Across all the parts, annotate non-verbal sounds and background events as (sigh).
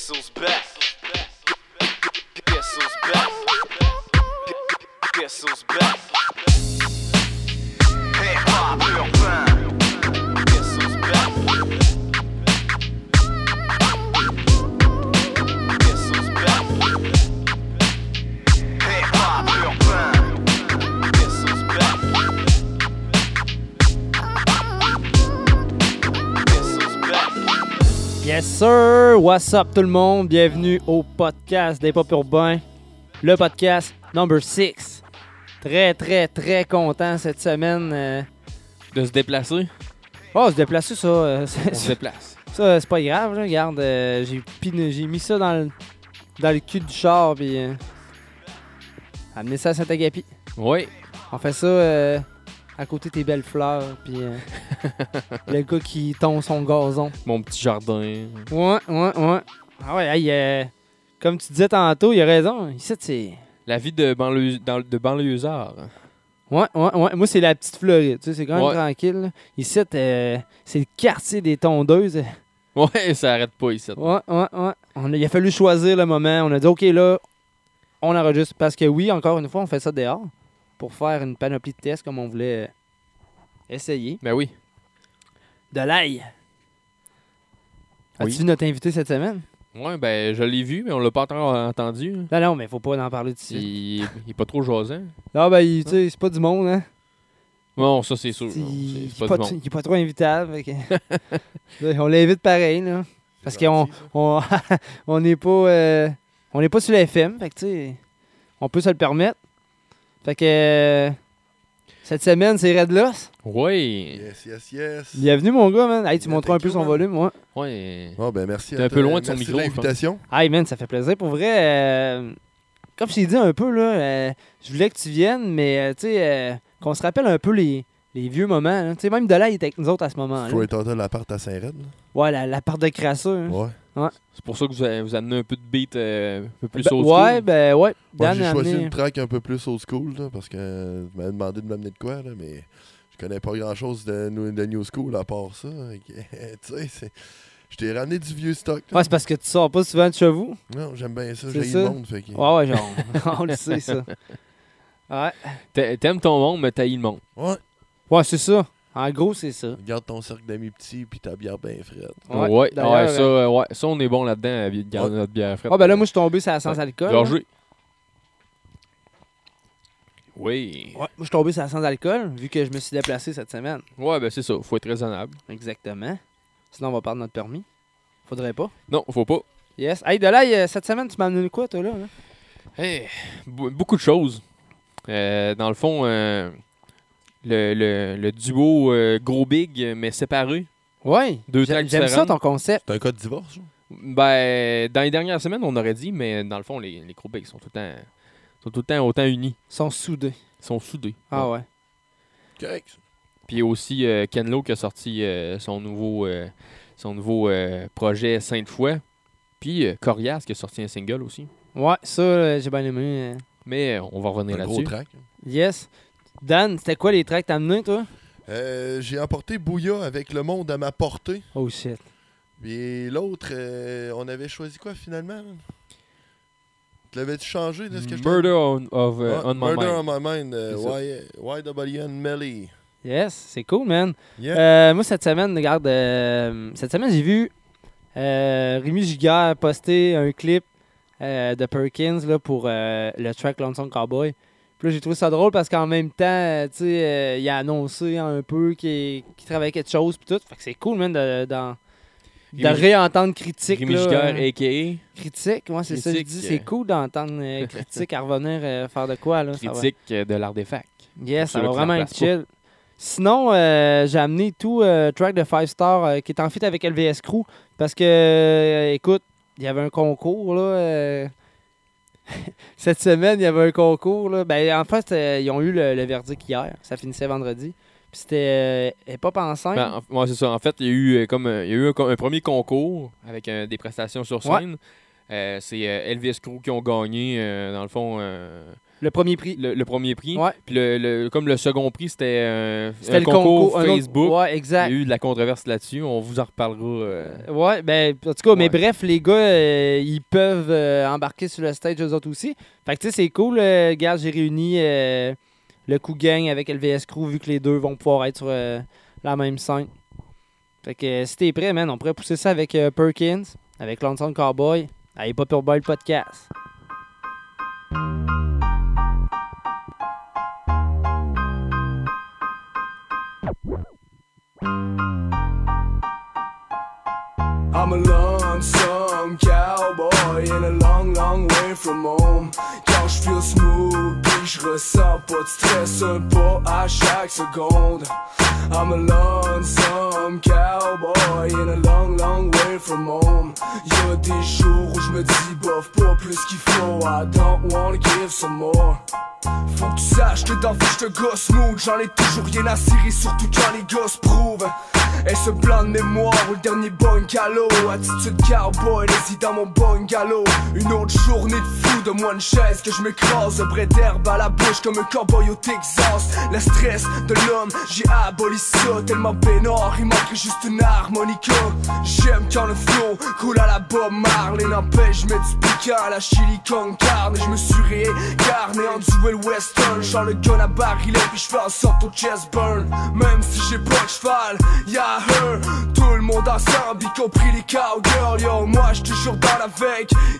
Guess who's back? What's up tout le monde? Bienvenue au podcast des Pop Urbains, le podcast number 6. Très très très content cette semaine. euh. De se déplacer. Oh, se déplacer ça, euh, (laughs) On se déplace. ça c'est pas grave. Là. Regarde, euh, j'ai piné- j'ai mis ça dans le, dans le cul du char puis euh, amené ça à Saint-Agapi. Oui. On fait ça euh, à côté de tes belles fleurs puis euh, (laughs) le gars qui tombe son gazon. Mon petit jardin. Ouais, ouais, ouais. Ah ouais, hey, euh, comme tu disais tantôt, il a raison. Ici, c'est. La vie de, banlieue, dans- de banlieusard. Ouais, ouais, ouais. Moi, c'est la petite Floride. Tu sais, c'est quand même Ouais. tranquille. là. Ici, euh, c'est le quartier des tondeuses. Ouais, (laughs) ça arrête pas ici. Ouais, ouais, ouais. On a- il a fallu choisir le moment. On a dit, OK, là, on enregistre. Parce que oui, encore une fois, on fait ça dehors pour faire une panoplie de tests comme on voulait euh, essayer. Ben oui. De l'ail. As-tu Oui. vu notre invité cette semaine? Ouais, ben je l'ai vu, mais on l'a pas encore entendu. Non, non, mais faut pas en parler d'ici. Il, il est pas trop jasant. Non, ben, il- tu sais, c'est pas du monde, hein? Non, ça c'est sûr. Il C'est il c'est est pas trop invitable. que- (laughs) on l'invite pareil, là. Parce qu'on on, (laughs) on n'est pas, euh, on n'est pas sur la FM, fait que tu sais, on peut se le permettre. Fait que euh, cette semaine, c'est Red Loss. Ouais. Yes, yes, yes. Bienvenue, mon gars, man. Hey, tu montres un thank peu you, son man. volume, ouais. Ouais. Bon, ben merci. T'es un peu loin de son Merci micro, je l'invitation. Hey, man, ça fait plaisir. Pour vrai, euh, comme je t'ai dit un peu, là, euh, je voulais que tu viennes, mais euh, tu sais, euh, qu'on se rappelle un peu les, les vieux moments. Tu sais, même de là, il était avec nous autres à ce moment-là. Troy Total l'appart à Saint-Red. Ouais, la, la part de crasseux. hein. Ouais. C'est pour ça que vous, avez- vous amenez un peu de beat euh, un peu plus Ben, old ouais, school. ben ouais. Moi, j'ai choisi amené- une track un peu plus old school là, parce que euh, tu m'avais demandé de m'amener de quoi, là, mais je connais pas grand chose de, new- de new school à part ça. (laughs) Tu sais, c'est- je t'ai ramené du vieux stock. là. Ouais, c'est parce que tu sors pas souvent de chez vous. Non, j'aime bien ça, j'ai le monde. Fait que, Ouais, ouais, genre, (laughs) on le sait, ça. (laughs) Ouais, T'a- T'aimes ton monde, mais t'haïs le monde. ouais. ouais c'est ça. En gros, c'est ça. Garde ton cercle d'amis petits puis ta bière bien fraîche. Ouais, ouais, ça, euh, ouais, ça, on est bon là-dedans à vi- garder Ouais. notre bière fraîche. Ah, ben là, moi, je suis tombé sur la sans Ouais. alcool. Gorgé. Oui. Ouais, moi, je suis tombé sur la sans alcool, vu que je me suis déplacé cette semaine. Ouais, ben c'est ça. Faut être raisonnable. Exactement. Sinon, on va perdre notre permis. Faudrait pas. Non, faut pas. Yes. Hey, de là, euh, cette semaine, tu m'as amené quoi, toi, là? hein? Hey, be- beaucoup de choses. Euh, dans le fond, euh, le, le- le duo euh, gros big mais séparé. Ouais. Deux tracks J'aime ça, différentes. ton concept. C'est un cas de divorce, ça? Ben, dans les dernières semaines, on aurait dit, mais dans le fond, les, les gros bigs sont tout le temps, sont tout le temps autant unis. Ils sont soudés. Ils sont soudés. Ah Ouais. ouais. Correct. Puis aussi euh, Ken Lo qui a sorti euh, son nouveau, euh, son nouveau euh, projet Sainte-Foy. Puis euh, Corias qui a sorti un single aussi. Ouais, ça, j'ai bien aimé. euh. Mais euh, on va revenir Un gros là-dessus. track. Yes. Dan, c'était quoi les tracks que t'as amenés, toi? Euh, j'ai emporté Bouya avec le monde à ma portée. Oh shit. Puis l'autre, euh, on avait choisi quoi finalement? Tu l'avais-tu changé de ce que je Murder on, of, Ah, on my Murder mind. on my mind. euh, YWN Melly. Yes, c'est cool, man. Yeah. Euh, moi, cette semaine, regarde, euh, cette semaine, j'ai vu euh, Rémi Giguère poster un clip euh, de Perkins là, pour euh, le track Lonesome Cowboy. Puis là, j'ai trouvé ça drôle parce qu'en même temps, euh, tu sais, euh, il a annoncé un peu qu'il qu'il travaillait quelque chose puis tout. Fait que c'est cool, man, de, réentendre critique. Rémi là, Giguère, euh, a.k.a. critique, moi, c'est ça je dis. C'est cool d'entendre euh, (laughs) critique à revenir faire de quoi. Là, ça critique euh, de l'art des facs. Yes, ça va vraiment être chill. Sinon, j'ai amené tout track de 5 Star qui est en fit avec LVS Crew parce que, écoute, il y avait un concours là. (laughs) Cette semaine, il y avait un concours. Là. Ben, en fait, euh, ils ont eu le, le verdict hier. Ça finissait vendredi. Puis c'était euh, Hop enceinte. Ben, ouais, c'est ça. En fait, il y a eu, euh, comme, euh, il y a eu un, un premier concours avec euh, des prestations sur Ouais. scène. Euh, c'est Elvis Crew qui ont gagné, dans le fond, Le premier prix. le, le premier prix. Ouais. Puis le, le- comme le second prix, c'était euh, un le concours, Facebook. Ouais, Il exact. y a eu de la controverse là-dessus. On vous en reparlera. euh, Ouais, ben, en tout cas, mais bref, les gars, euh, ils peuvent euh, embarquer sur le stage eux autres aussi. Fait que, tu sais, c'est cool. regarde, j'ai réuni le coup gang avec LVS Crew, vu que les deux vont pouvoir être sur la même scène. Fait que, si t'es prêt, man, on pourrait pousser ça avec euh, Perkins, avec Lonesome Cowboy, à Hip Hop Podcast. I'm a lonesome cowboy in a long, long way from home. Quand je feel smooth, je ressens pas de stress, pas à chaque seconde. I'm a lonesome cowboy in a long, long way from home. Y'a des jours où je me dis bof, pas plus qu'il faut. I don't wanna give some more. Faut que tu saches que dans je te gosse smooth J'en ai toujours rien à cirer Surtout quand les gosses prouvent Est-ce un plan de mémoire ou le dernier bungalow Attitude cowboy, les dans mon bungalow Une autre journée de fou de moi une chaise Que je m'écrase, brin d'herbe à la bouche Comme un cowboy au Texas. Le stress de l'homme, j'ai aboli Tellement peinard, il manquerait juste une harmonica. J'aime quand le flow coule à la Bob Marley. N'empêche, je mets du piquant à la chili con carne. Je me suis réincarné en duel western. Genre le gun à barillet puis je fais en sorte au burn. Même si j'ai pas de cheval, y'a her Tout le monde ensemble, y compris les cowgirls. Yo, moi j'suis toujours dans la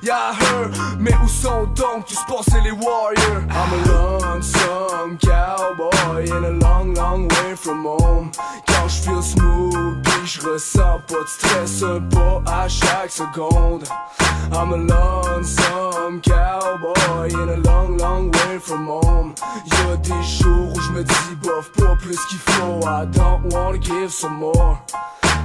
y'a her Mais où sont donc tous pensés les warriors? Lonesome cowboy in a long, long way from home. Quand je feel smooth, je ressens pas de stress Un pas à chaque seconde. I'm a lonesome cowboy in a long, long way from home. Y'a des jours où je me dis bof, pas plus qu'il faut I don't wanna give some more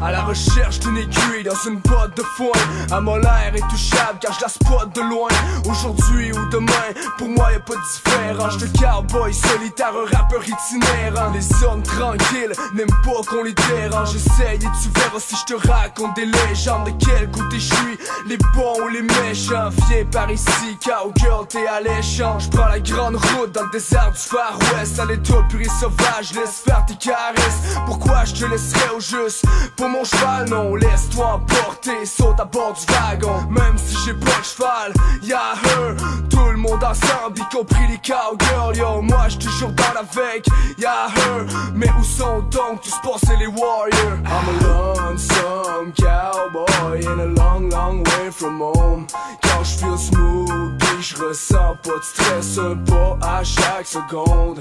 à la recherche d'une aiguille dans une botte de foin. À mon l'air intouchable car je la spot de loin. Aujourd'hui ou demain, pour moi y a pas de différence. De cowboy solitaire, un rappeur itinérant. Les hommes tranquilles n'aiment pas qu'on les dérange. Essaye et tu verras si je te raconte des légendes De quel côté je suis, les bons ou les méchants Viens par ici, cowgirl t'es alléchant Je prends la grande route dans le désert du Far West. À l'état pur et sauvage, laisse faire tes caresses. Pourquoi je te laisserai au juste? Mon cheval, non, laisse-toi emporter, saute à bord du wagon. Même si j'ai pas de cheval, y'a her, tout le monde ensemble, y compris les cowgirls. Yo, moi j'suis toujours dans la veille, y'a her, mais où sont donc tous pensés les warriors? I'm a lonesome cowboy in a long, long way from home. Quand je feel smooth, je ressens pas de stress, pas à chaque seconde.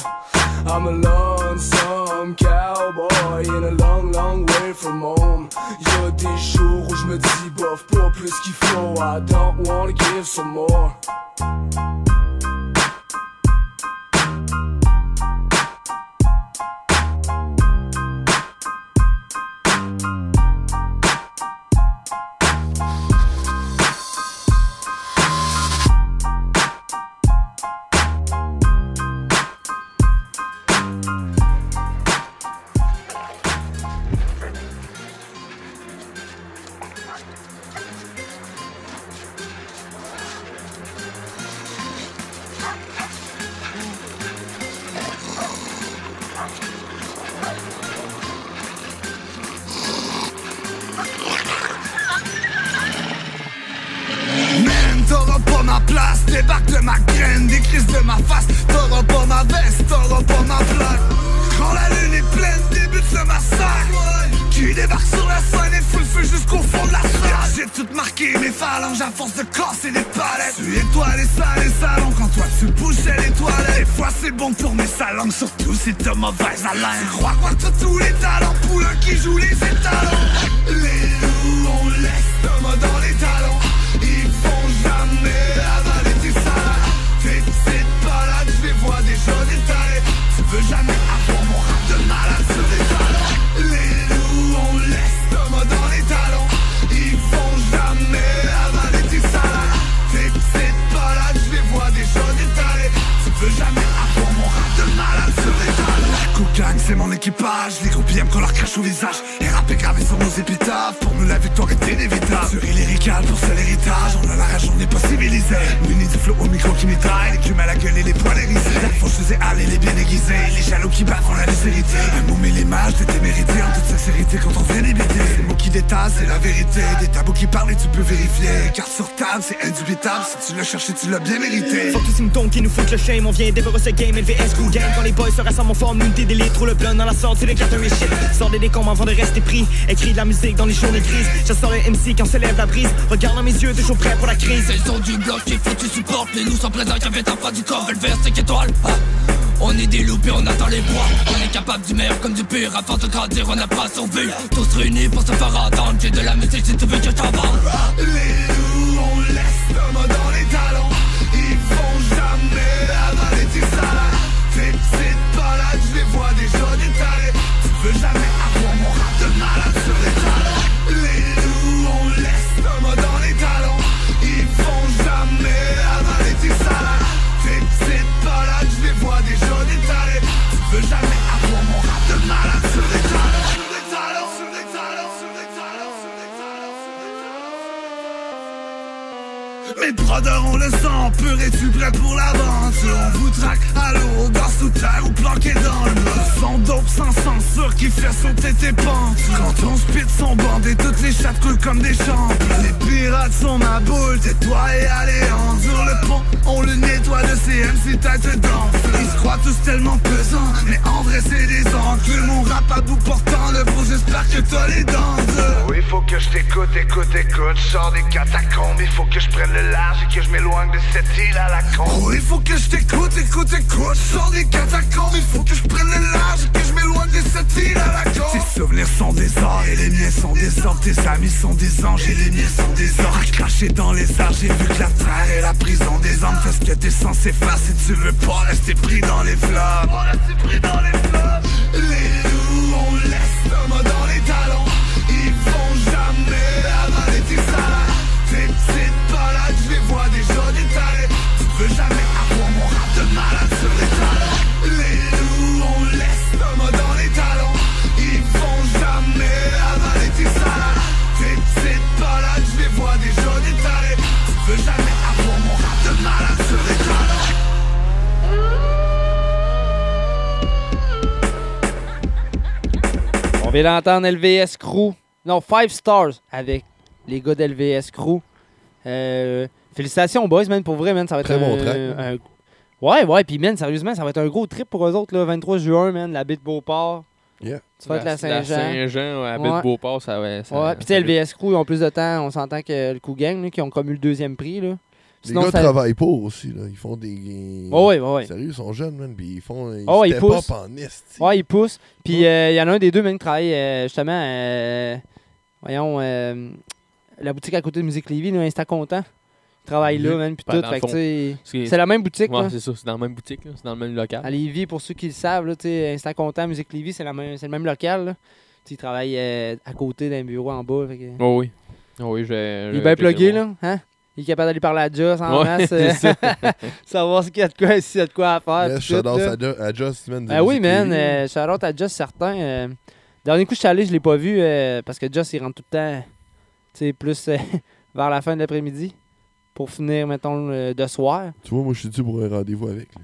I'm a lonesome cowboy in a long, long way from home. Y'a des jours où je me dis bof, pas plus qu'il faut. I don't wanna give some more. Ma graine, des crises de ma face, t'auras pas ma veste, t'auras pas ma plaque. Quand la lune est pleine, débute le massacre. Qui débarque sur la scène et fout le feu jusqu'au fond de la salle. J'ai tout marqué mes phalanges à force de casser les palettes. Tu étoiles sales et salons quand toi tu bouchais les toilettes. Des fois c'est bon pour mes salons, surtout si t'as mauvaise haleine. Tu crois quoi tous les talents, poule qui joue les étalons. Les loups, on laisse Thomas dans les talons. Ils vont jamais avaler je vois déjà détalées Tu veux jamais avoir mon rap de malade sur les talons Les loups, on laisse Thomas dans les talons. Ils vont jamais avaler tes salades. Tes petites balades, je les vois déjà détalées Tu veux jamais avoir mon rap de malade sur les talons gang c'est mon équipage. Les groupies aiment qu'on leur crache au visage Et rapper gravé sur nos épitaphes. Pour nous la victoire est inévitable. Sur lyrical pour seul héritage. On a la rage, on n'est pas civilisé. Muni du flow au micro qui mitraille Les plumes à la gueule et les poils hérissés La faucheuse et aller les bien aiguisés. Les jaloux qui battent, on a les Un mot met l'image de témérité En toute sincérité quand on vient débiter. Les mots qui détassent, c'est la vérité. Des tabous qui parlent et tu peux vérifier. Carte sur table, c'est indubitable. Si tu l'as cherché, tu l'as bien mérité. Fuck tous ces moutons qui nous foutent le shame. On vient dévorer ce game, LVS crew game Quand les boys se rassemblent en forme unité d'élite le blunt dans la sortie des cartons et shit Sors des décombres avant de rester pris Écris de la musique dans les journées grises. J'assors le MC quand se lève la brise. Regarde dans mes yeux, toujours prêt pour la crise. C'est le son du bloc qu'il faut que tu supportes Les loups sont présents qui avaient ta foi du corps. Le vers 5 étoiles. Ah. On est des loups et on attend les bois. On est capable du meilleur comme du pire Avant de grandir on n'a pas survécu. Tous réunis pour se faire entendre J'ai de la musique si tu veux que je t'en coulent comme des Les pirates sont ma boule, tais-toi et allez en Sur le pont, on le nettoie de CMC tête d'enfant Ils se croient tous tellement pesants, mais en vrai c'est des enculs Mon rap à bout portant le bro, j'espère que t'as les dents dures Oui, faut que je t'écoute, écoute, écoute. Sors des catacombes, il faut que je prenne le large et que je m'éloigne de cette île à la con. Oh, il faut que je t'écoute, écoute, écoute. Sors des catacombes, il faut que je prenne le large et que je m'éloigne de cette île à la con. Tes souvenirs sont des ors et les miens sont des ordres. Tes amis sont des anges et les miens sont des orques. Cachés dans les arts, j'ai vu que la terre est la prison des hommes. Fais ce que t'es censé faire si tu veux pas rester pris dans les flammes. Pris dans les flammes. Les loups, on laisse mains dans les talons. Ils vont jamais avaler tes salades. Tes petites balades, je les vois déjà détalées. Tu veux jamais avoir mon rap de malade On vient d'entendre LVS Crew? Non, 5 Stars avec les gars d'LVS Crew. Euh, félicitations, boys, man. Pour vrai, man. Ça va être Très un, bon track, un- Ouais, ouais. Puis, man, sérieusement, ça va être un gros trip pour eux autres, là. 23 juin, man. La baie de Beauport. Yeah. Tu vas être la Saint-Jean. Saint-Jean, ouais, à Ouais. Beauport, ça va. Ça, Ouais, puis tu sais, LVS Crew, ils ont plus de temps. On s'entend que le Coup Gang, là, qui ont comme eu le deuxième prix, là. Les gars ça- travaillent pas aussi, là. Ils font des. Oh, ouais, ouais. Sérieux, ils sont jeunes, man. Puis ils font. Ils Oh, ils poussent. en esti. Ouais, ils poussent. Puis euh, il y en a un des deux, même, qui travaille euh, justement, euh, voyons, euh, la boutique à côté de Musique Lévis, là, Instant Content. Il travaille là, man, puis Ben, tout. C'est la même boutique, ouais, là. c'est ça, c'est dans la même boutique, là, c'est dans le même local. À Lévis, pour ceux qui le savent, là, tu sais, Instant Content, Musique Lévis, c'est la même- c'est le même local. Là. Tu sais, Il travaille euh, à côté d'un bureau en bas. fait que- Oh oui. Oh oui, j'ai. Il est bien plugué, là. Hein? Il est capable d'aller parler à Joss en Ouais, masse. (laughs) c'est ça. (laughs) savoir ce qu'il y a de quoi, s'il y a de quoi à faire. Yes, shout-out là. à, Jo- à Just, man. de Ben oui, man. Euh, shout-out à Just, certain. Euh, dernier coup, je suis allé, je l'ai pas vu euh, parce que Just, il rentre tout le temps, tu sais, plus euh, (laughs) vers la fin de l'après-midi pour finir, mettons, le- de soir. Tu vois, moi, je suis dû pour un rendez-vous avec. là.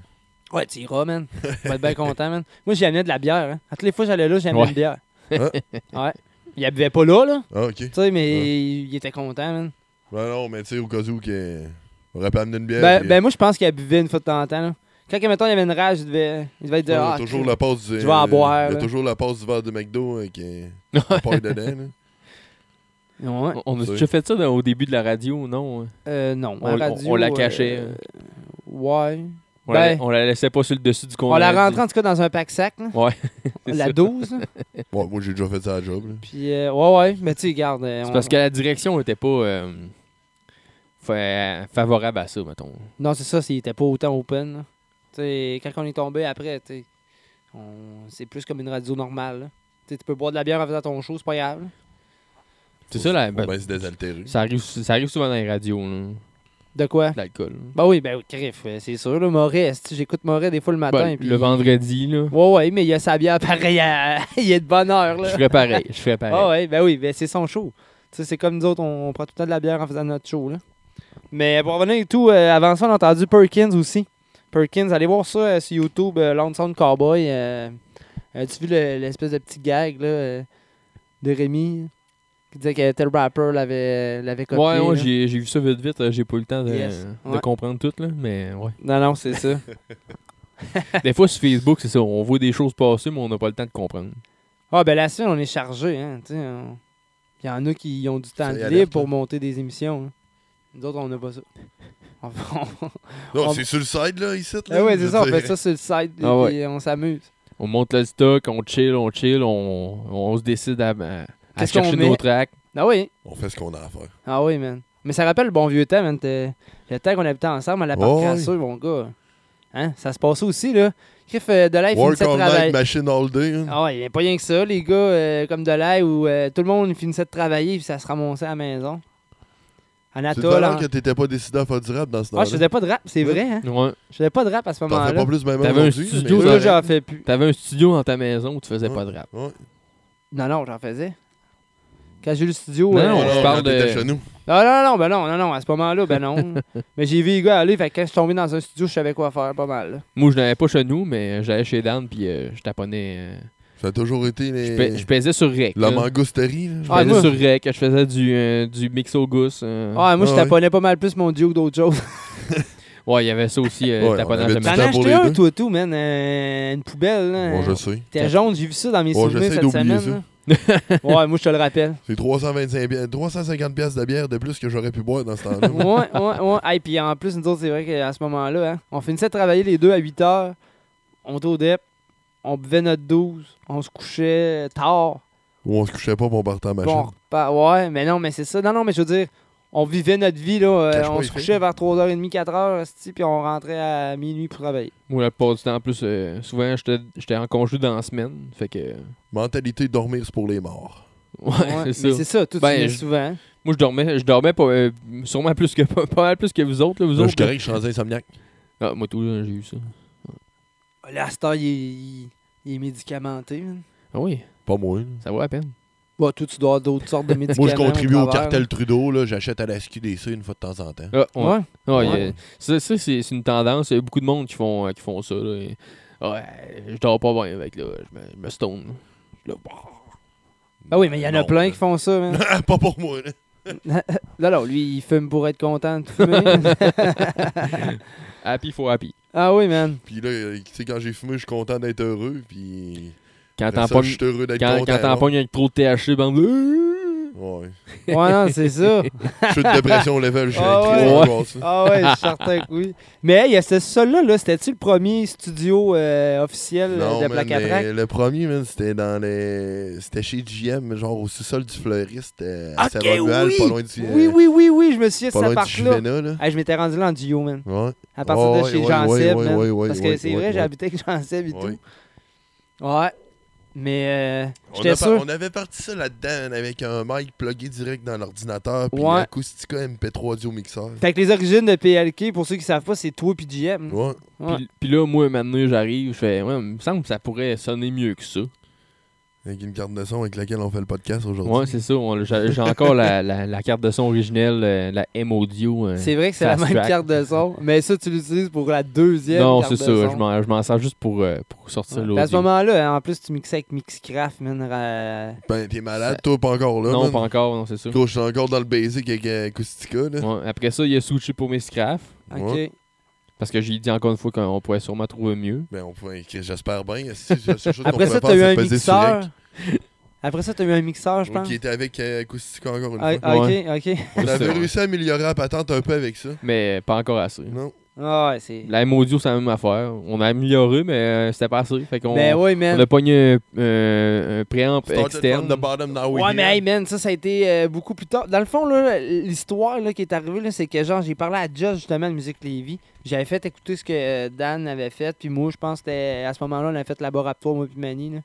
Ouais, tu iras, man. Tu vas être bien content, man. Moi, j'y amené de la bière. Hein. À toutes les fois que j'allais là, j'amenais Ouais. une bière. Hein? Ouais. Il buvait pas là, là. Ah, ok. Tu sais, mais Ouais. il était content, man. Ben non, mais tu sais, au cas où, que... on aurait pu amener une bière. Ben, ben, moi, je pense qu'il buvait une fois de temps en temps, là. Quand, mettons, il y avait une rage, il devait, il devait être il y a dehors. toujours la passe du. je vais en boire, Il y a toujours la passe du verre de McDo avec un paille dedans. Là. Ouais. On a déjà fait ça dans- au début de la radio, non? Euh, non. On- on- radio, on la cachait, euh, hein. ouais. On, Ben- la, on la laissait pas sur le dessus du On compte. la rentré en tout cas dans un pack-sac. Ouais. (laughs) la ça. 12. là. Ouais, moi, j'ai déjà fait ça à la job. Là. Puis, euh, ouais, ouais. Mais tu sais, garde. euh, C'est on- parce que la direction était pas euh, fa- favorable à ça, mettons. Non, c'est ça, s'il était pas autant open. là. Tu sais, quand on est tombé après, on... c'est plus comme une radio normale. Tu peux boire de la bière en faisant ton show, c'est pas grave. C'est ça, là. Faut ben, bien se désaltérer. ça, arrive, ça arrive souvent dans les radios. là. De quoi? de l'alcool. Bah oui, ben oui, crif, euh, c'est sûr. Là, Moret, j'écoute Moret des fois le matin. Ben, puis- Le vendredi, là, Ouais, ouais, mais il y a sa bière pareil. à- (laughs) il est de bonne heure, je là. ferais pareil. Je ferais pareil. Ah ouais, ben oui, ben c'est son show. Tu sais, c'est comme nous autres, on, on prend tout le temps de la bière en faisant notre show, là. Mais pour revenir et tout, euh, avant ça, on a entendu Perkins aussi. Perkins, allez voir ça euh, sur YouTube, euh, Lonesome Cowboy. Euh, As-tu vu le- l'espèce de petit gag, là, euh, de Rémi, qui disait que tel rapper l'avait l'avait copié? Ouais, j'ai vu ça vite vite. euh, J'ai pas eu le temps de, Yes. de Ouais. comprendre tout, là. Mais ouais. Non, non, c'est ça. (laughs) (laughs) Des fois, sur Facebook, c'est ça. On voit des choses passer, mais on n'a pas le temps de comprendre. Ah, ben la semaine, on est chargé, hein. tu sais, on- Il y en a qui ont du temps libre pour là. monter des émissions. hein. Nous autres, on n'a pas ça. (laughs) On- on- Non, On- c'est sur le side, là, ici. Là, Ah ouais, c'est ça, on dire. fait ça sur le site et Ah ouais. puis on s'amuse. On monte le stock, on chill, on chill, on, on se décide à, à- chercher nos tracks. Ah oui, On fait ce qu'on a à faire. ah oui, man. Mais ça rappelle le bon vieux temps, man. Le temps qu'on habitait ensemble à la Oh, Crasseux, mon gars. Hein? Ça se passait aussi, là. Crif, euh, de là, il Work finissait de travailler. machine all day. hein. Ah ouais, il n'y a pas rien que ça, les gars, euh, comme de l'air où euh, tout le monde finissait de travailler puis ça se ramassait à la maison. C'est Anatole. talent en- que t'étais pas décidé à faire du rap dans ce Ah, temps-là. je faisais pas de rap, c'est vrai, hein? Ouais. Je faisais pas de rap à ce T'en fais moment-là. pas plus même T'avais un studio, mais- Là, j'en fais plus. T'avais un studio dans ta maison où tu faisais Ouais. pas de rap. Ouais. Non, non, j'en faisais. Quand j'ai eu le studio. Non, euh, non, je non, parle de- chez nous. Non, non, non, ben non, non, non, à ce moment-là, ben non. (laughs) mais j'ai vu les gars aller, fait que quand je suis tombé dans un studio, je savais quoi faire, pas mal. là. Moi, je n'avais pas chez nous, mais j'allais chez Dan, puis euh, je taponnais. euh, Ça a toujours été je, les... pa- je pesais sur Rec. la là. mangousterie. là. Je Ah, pesais moi- sur Rec, je faisais du, euh, du mix au goût. euh. Ah, moi, je Ah ouais. taponnais pas mal plus mon duo que d'autres choses. (laughs) Ouais, il y avait ça aussi, euh, Ouais, on taponnage de T'en as acheté un, toi, tout, man. euh, une poubelle, là. Bon, je sais. T'es jaune, j'ai vu ça dans mes Ouais, souvenirs cette semaine. ça. (laughs) ouais, moi, je te le rappelle. C'est 325 bi- 350 pièces de bière de plus que j'aurais pu boire dans ce temps-là. ouais, ouais, ouais. Et puis en plus, nous autres, c'est vrai qu'à ce moment-là, hein, on finissait de travailler les deux à 8 heures. On était au DEP. On buvait notre 12. On se couchait tard. Ou on se couchait pas pour on partait en Bon, machine. ouais, mais non, mais c'est ça. Non, non, mais je veux dire, on vivait notre vie, là. euh, on se couchait vers 3h30, 4h, esti, puis on rentrait à minuit pour travailler. Moi, la plupart du temps, en plus, euh, souvent, j'étais j'étais en congé dans la semaine. Fait que. Mentalité dormir, c'est pour les morts. Ouais, Ouais, c'est mais ça. c'est ça, tout Ben, je- souvent. Moi, je dormais, je dormais pas, euh, sûrement plus que, (laughs) pas, pas mal plus que vous autres. Là, vous Là, je autres suis correct, je suis insomniaque. là. Ah, moi, tout, là, j'ai eu ça. Là, à cette heure, il est, il- il est médicamenté. man. Ah oui, Pas moi. là. ça vaut la peine. Bah, toi, tu dois avoir d'autres sortes de médicaments. (laughs) Moi, je contribue au travers, cartel. Trudeau. là. J'achète à la SQDC une fois de temps en temps. Ah, ouais. Ouais. Ouais, il y a- Ouais. Ça, ça, c'est c'est une tendance. Il y a beaucoup de monde qui font, euh, qui font ça. Là. Et- ouais, je dors pas bien avec là. Je me, je me stone. là. Ah oui, mais il y en a Non, plein qui font ça, man. (laughs) pas pour moi. là. (laughs) Là, là, lui, il fume pour être content de fumer. Happy for happy. Ah oui, man. Puis là, euh, tu sais, quand j'ai fumé, je suis content d'être heureux. Puis. Quand t'en pognes je suis heureux d'être quand, quand t'en non? pognes avec trop de THC, de- Ouais. Ouais, non, c'est ça. (laughs) Je suis de dépression level, je suis Ah avec ouais. Ah ouais, je suis certain que oui. Mais hey, c'était celui-là, là, c'était-tu le premier studio euh, officiel euh, Non, de man, Plaque à Trac? mais le premier, c'était dans les. C'était chez GM, genre au sous-sol du fleuriste euh, à Ok, Saint-Romuald, oui. pas loin du. Oui, oui, oui, oui, je me loin du partie-là. Juvena, là. Hey, je m'étais rendu là en duo, man. Ouais. À partir de chez ouais, Jean ouais, Seb, ouais, man. ouais, ouais, Parce que c'est vrai, j'habitais avec Jean Seb et tout. Ouais. Mais euh, On, j'étais a par- sûr. on avait parti ça là-dedans avec un mic plugué direct dans l'ordinateur, puis Ouais. Acoustica MP3 audio mixeur. Fait que les origines de PLK, pour ceux qui savent pas, c'est toi puis JM. Ouais. Ouais. Puis, puis là, moi, maintenant, j'arrive, je fais, ouais, il me semble que ça pourrait sonner mieux que ça. Avec une carte de son avec laquelle on fait le podcast aujourd'hui. Ouais, c'est ça. J'ai encore la, la, la carte de son originelle, euh, la M-Audio. euh, C'est vrai que c'est la même track. carte de son, mais ça, tu l'utilises pour la deuxième Non, carte c'est de ça. son. Je m'en- je m'en sers juste pour, euh, pour sortir Ouais. l'audio. À ce moment-là, hein, en plus, tu mixais avec Mixcraft, man. ra- Ben, t'es malade, toi, pas encore là. Non, man. pas encore, non, c'est ça. Je suis encore dans le basic avec euh, Acoustica, là. Ouais, après ça, il a switché pour scraps. Ok. Ouais. Parce que j'ai dit encore une fois qu'on pourrait sûrement trouver mieux. Ben, on pourrait j'espère bien. Après ça, t'as eu un mixeur. Après ça, t'as eu un mixeur, je pense. Qui était avec euh, Acoustica encore une Ah, fois. ah, ok, Ouais. ok. On avait réussi à améliorer la patente un peu avec ça. Mais pas encore assez. Non. Ah ouais, c'est. La M-Audio, c'est la même affaire. On a amélioré, mais euh, c'était pas assez. Fait qu'on Ben ouais, on man. a pogné un, un, préamp externe. from the bottom, now we Ouais, here. mais hey, man, ça, ça a été euh, beaucoup plus tard. Dans le fond, là, l'histoire là, qui est arrivée, là, c'est que genre, j'ai parlé à Just justement de Musique Lévis. J'avais fait écouter ce que euh, Dan avait fait, puis moi, je pense que c'était à ce moment-là, on avait fait Laboratoire, moi, puis Manny. Là.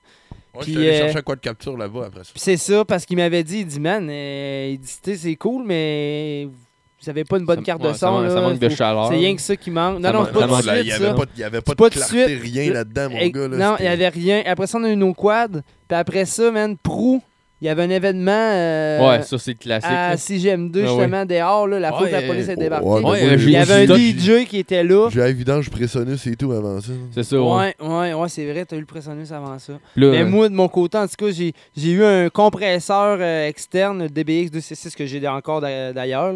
Ouais, Puis, je suis allé euh, chercher un quad capture là-bas après ça. Puis c'est ça, parce qu'il m'avait dit, il dit, man, euh, il dit, Tu sais, c'est cool, mais vous avez pas une bonne Ça- carte ouais, de ça son. là, ça manque de chaleur. C'est rien que ça qui manque. Non, Ça non, c'est pas de là, il suite, n'y avait, pas de- il y avait pas C'est de pas de clarté, suite. rien là-dedans, mon gars. Là, non, il n'y avait rien. Après ça, on a eu nos quads. Puis après ça, man, Prou, il y avait un événement euh, Ouais, ça, c'est classique. à là. 6GM2, Ah justement, dehors, là, la fois Ouais, que la police est débarquée. ouais, Ouais, il y avait un DJ qui était là. J'ai vidange Pressonus et tout avant ça. C'est ça, ouais. Ouais, ouais, ouais, c'est vrai, t'as eu le pressonnus avant ça. Là, Mais euh, moi, de mon côté, en tout cas, j'ai j'ai eu un compresseur euh, externe, le DBX 266 que j'ai encore d'a- d'ailleurs.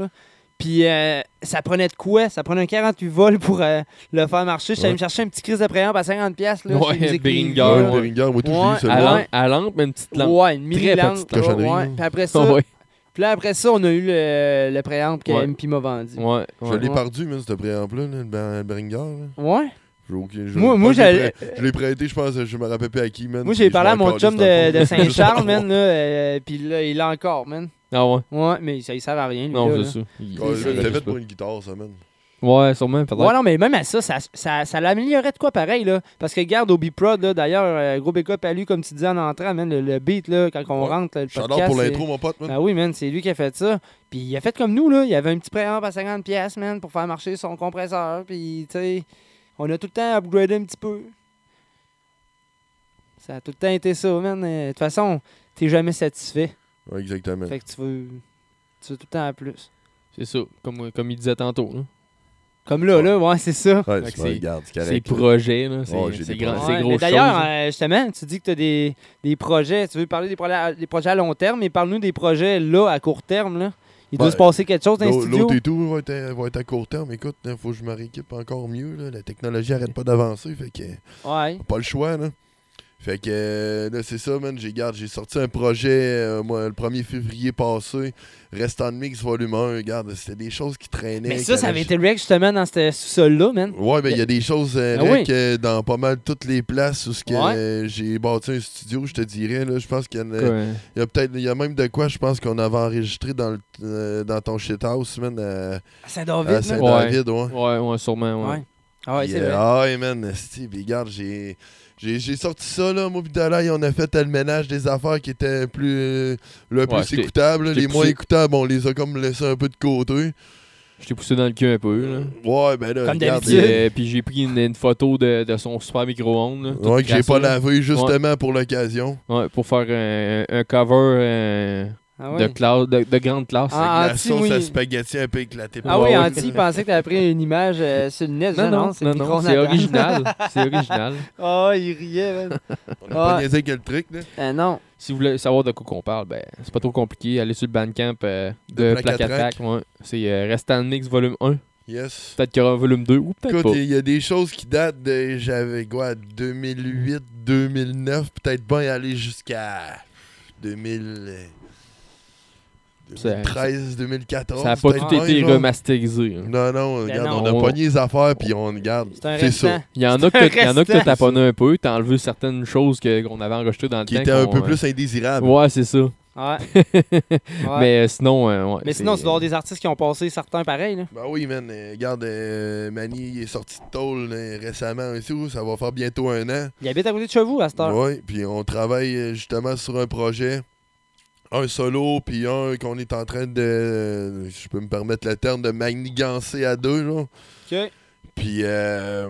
Puis euh, ça prenait de quoi? Ça prenait un 48 volts pour euh, le faire marcher. J'allais Ouais. me chercher un petit crise de préamp à 50$. piastres, Là, Ouais, chez Media, Ouais, Behringer, moi, tout, Ouais, j'ai eu à, lampe, à lampe, mais une petite lampe. Ouais, une mini Très lampe. petite ouais. Puis après ça, ouais. puis là, après ça, on a eu le, le préamp que Ouais. MP m'a vendu. Ouais, Je l'ai Ouais. perdu, mais ce préamp-là, là, le Ber- le Behringer. là. Ouais. Je- Moi- moi, je l'ai j'allais- prêt- Je l'ai prêté, je pense, je me rappelle plus à qui, man. Moi, j'ai parlé à mon chum de, Saint-Charles, (laughs) man, là, euh, puis là, il l'a encore, man. Ah ouais. Ouais, mais ça, il sert à rien, lui, Non, là, c'est ça. Il- Ouais, il- juste fait pas. pour une guitare, ça, man. Ouais, sûrement, peut-être. Ouais, non, mais même à ça, ça, ça, ça l'améliorait de quoi pareil, là? Parce que regarde, au B-Prod, là, d'ailleurs, euh, gros backup à lui, comme tu disais en entrant, man, le, le beat, là, quand on Ouais. rentre, là, le J'adore podcast. pour c'est- l'intro, mon pote, man. Ben oui, man, c'est lui qui a fait ça. Puis il a fait comme nous, là. Il avait un petit préamp à 50$, pièces, man, pour faire marcher son compresseur. Puis, tu sais, on a tout le temps upgradé un petit peu. Ça a tout le temps été ça, man. Euh, De toute façon, t'es jamais satisfait. Ouais, exactement. Fait que tu veux, tu veux tout le temps à plus. C'est ça, comme, comme il disait tantôt. là. Comme là, là, ouais, c'est ça. Ouais, c'est correct. là. projets, là, c'est Ouais, c'est grand- gros D'ailleurs, choses. euh, justement, tu dis que tu as des, des projets. Tu veux parler des projets, à, des projets à long terme, mais parle-nous des projets là, à court terme. Là. Il doit se passer quelque chose dans. L'autre et tout va être, à- va être à court terme. Écoute, il faut que je me rééquipe encore mieux. là. La technologie arrête pas d'avancer. Fait que Ouais. pas le choix. Là. Fait que euh, là, c'est ça, man. J'ai, garde, j'ai sorti un projet euh, moi, le 1er février passé. Rest on Mix volume 1. Regarde, c'était des choses qui traînaient. Mais ça, ça avait été rec justement dans ce sous-sol-là, man. Ouais, ben il y a des choses euh, Ah rec, euh, dans pas mal toutes les places où ce que, Ouais. euh, j'ai bâti un studio, je te dirais. Là, je pense qu'il y en a, Ouais. il y a peut-être, il y a même de quoi, je pense qu'on avait enregistré dans, le, euh, dans ton shithouse, man, à, À à Saint-David. Saint-David, ouais. Ouais, ouais, sûrement. Ouais. Ouais. Ah ouais, c'est euh, vrai. Ah ouais, man, puis regarde, j'ai, j'ai, sorti ça, là, moi pis Dalai, on a fait le ménage des affaires qui étaient plus, euh, le plus Ouais, écoutables. là. Les moins poussé. écoutables, on les a comme laissés un peu de côté. Je t'ai poussé dans le cul un peu. Là. Ouais, ben là, Comme Puis, d'habitude. euh, puis j'ai pris une, une photo de, de son super micro-ondes. Ouais, que j'ai pas lavé justement pour l'occasion. Ouais, pour faire un, un cover euh, Ah de, classe, de, de grande classe. Ah, Avec la Anti, sauce oui. à spaghetti un peu éclatée. Ah oui. Anti, il pensait que t'avais pris une image euh, sur le net. non, non, c'est non, non, original. (laughs) c'est original. Ah, il riait, man. On a pas Ouais. niaisé quel truc, là. Ah non. Si vous voulez savoir de quoi qu'on parle, ben, c'est pas trop compliqué. Allez sur le bandcamp euh, De de Attack. Ouais. C'est euh, Restant Mix volume 1. Yes. Peut-être qu'il y aura un volume 2 ou peut-être Écoute, pas. il y a des choses qui datent de, j'avais quoi, 2008, 2009, peut-être bien aller jusqu'à 2000, euh, Ça- 2013, 2014. Ça n'a pas tout été genre. remasterisé. hein. Non, non, regarde, non. on a On- pogné les affaires, puis on regarde. C'est un C'est ça. Il y en a que C'est un t'as- il y en a que t'as restant. taponné un peu, t'as enlevé certaines choses que- qu'on avait enregistrées dans le Qui temps. était un qu'on, peu euh, plus indésirable. Ouais, c'est ça. Ouais. (laughs) Ouais. Mais euh, sinon, euh, ouais, Mais c'est- sinon, tu dois avoir des artistes qui ont passé certains pareils. Là. Ben oui, man. euh, regarde, euh, Manny il est sorti de tôle récemment et tout. Ça va faire bientôt un an. Il habite à côté de chez vous à cette heure. Oui, puis on travaille justement sur un projet. Un solo, puis un qu'on est en train de. Je peux me permettre le terme de magnigancer à deux, là. OK. Puis, euh,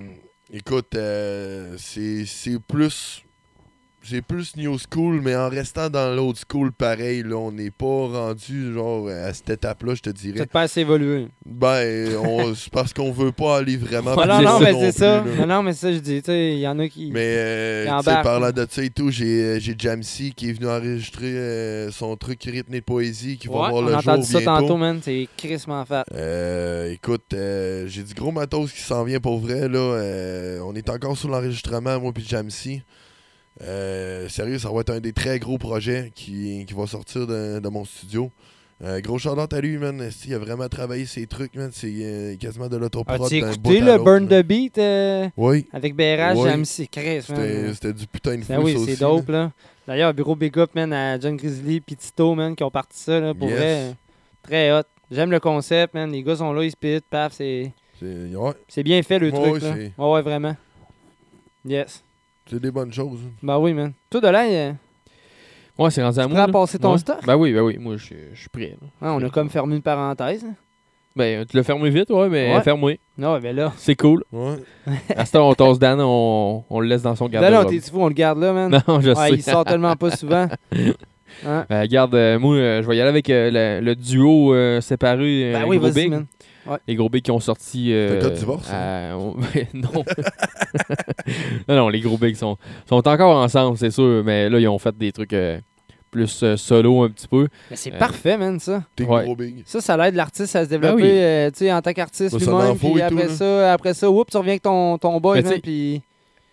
écoute, euh, c'est plus. C'est plus new school, mais en restant dans l'old school, pareil, là, on n'est pas rendu genre à cette étape-là, je te dirais. Peut-être pas assez évolué. Ben, on- (laughs) c'est parce qu'on veut pas aller vraiment plus non, non, mais c'est ça. Non, non, mais ça, je dis, tu sais, il y en a qui. Mais euh, tu sais, parlant de ça et tout, j'ai euh, j'ai Jamsey qui est venu enregistrer euh, son truc rythme de poésie qui va voir on le a jour entendu ça bientôt. tantôt, man. C'est crissement fat. Euh, écoute, euh, j'ai du gros matos qui s'en vient pour vrai. Là. On est encore sur l'enregistrement, moi puis Jamsey. Euh, sérieux, ça va être un des très gros projets qui, qui va sortir de, de mon studio. Euh, gros shout à lui, man. Il a vraiment travaillé ses trucs, man. C'est euh, quasiment de l'autoprod. As-tu écouté le Burn the Beat euh, Oui, avec BRH, j'aime si Chris, c'était du putain de fou, Ben oui, c'est dope, là. là. D'ailleurs, bureau big up, man, à John Grizzly et Tito, man, qui ont parti ça, là, pour Yes. vrai. Très hot. J'aime le concept, man. Les gars sont là, ils spit, paf, c'est C'est ouais, bien fait, le Ouais, truc, là. ouais, vraiment. Yes. C'est des bonnes choses. Ben oui, man. Toi, de là, euh, Ouais, c'est rendu à Tu moi. prêt à là. passer ton Ouais. stock? Ben oui, ben oui. Moi, je je suis prêt. là. hein, on a comme fermé une parenthèse. hein. Ben, tu l'as fermé vite, ouais, mais Ouais. fermé. Non, ben là. C'est cool. Ouais. (laughs) À ce temps, on tosse Dan, on, on le laisse dans son garde-robe. t'es fou, on le garde là, man? Non, je Ouais, sais. il sort tellement pas souvent. (laughs) Hein? Euh, regarde, euh, moi, euh, je vais y aller avec euh, le, le duo euh, séparé. euh, Ben oui, Gros vas-y, Big. man. Les gros bigs qui ont sorti. euh, C'est un cas de divorce, à- on- (laughs) non. (laughs) non, non, les gros bigs sont, sont encore ensemble, c'est sûr, mais là, ils ont fait des trucs euh, plus euh, solo un petit peu. Mais c'est Euh, parfait, man, ça. T'es Ouais. gros big. Ça, ça l'aide l'artiste à se développer, oui. euh, tu sais, en tant qu'artiste lui-même. Puis tout, après ça, après ça, oups, tu reviens avec ton, ton boy, tu man, puis...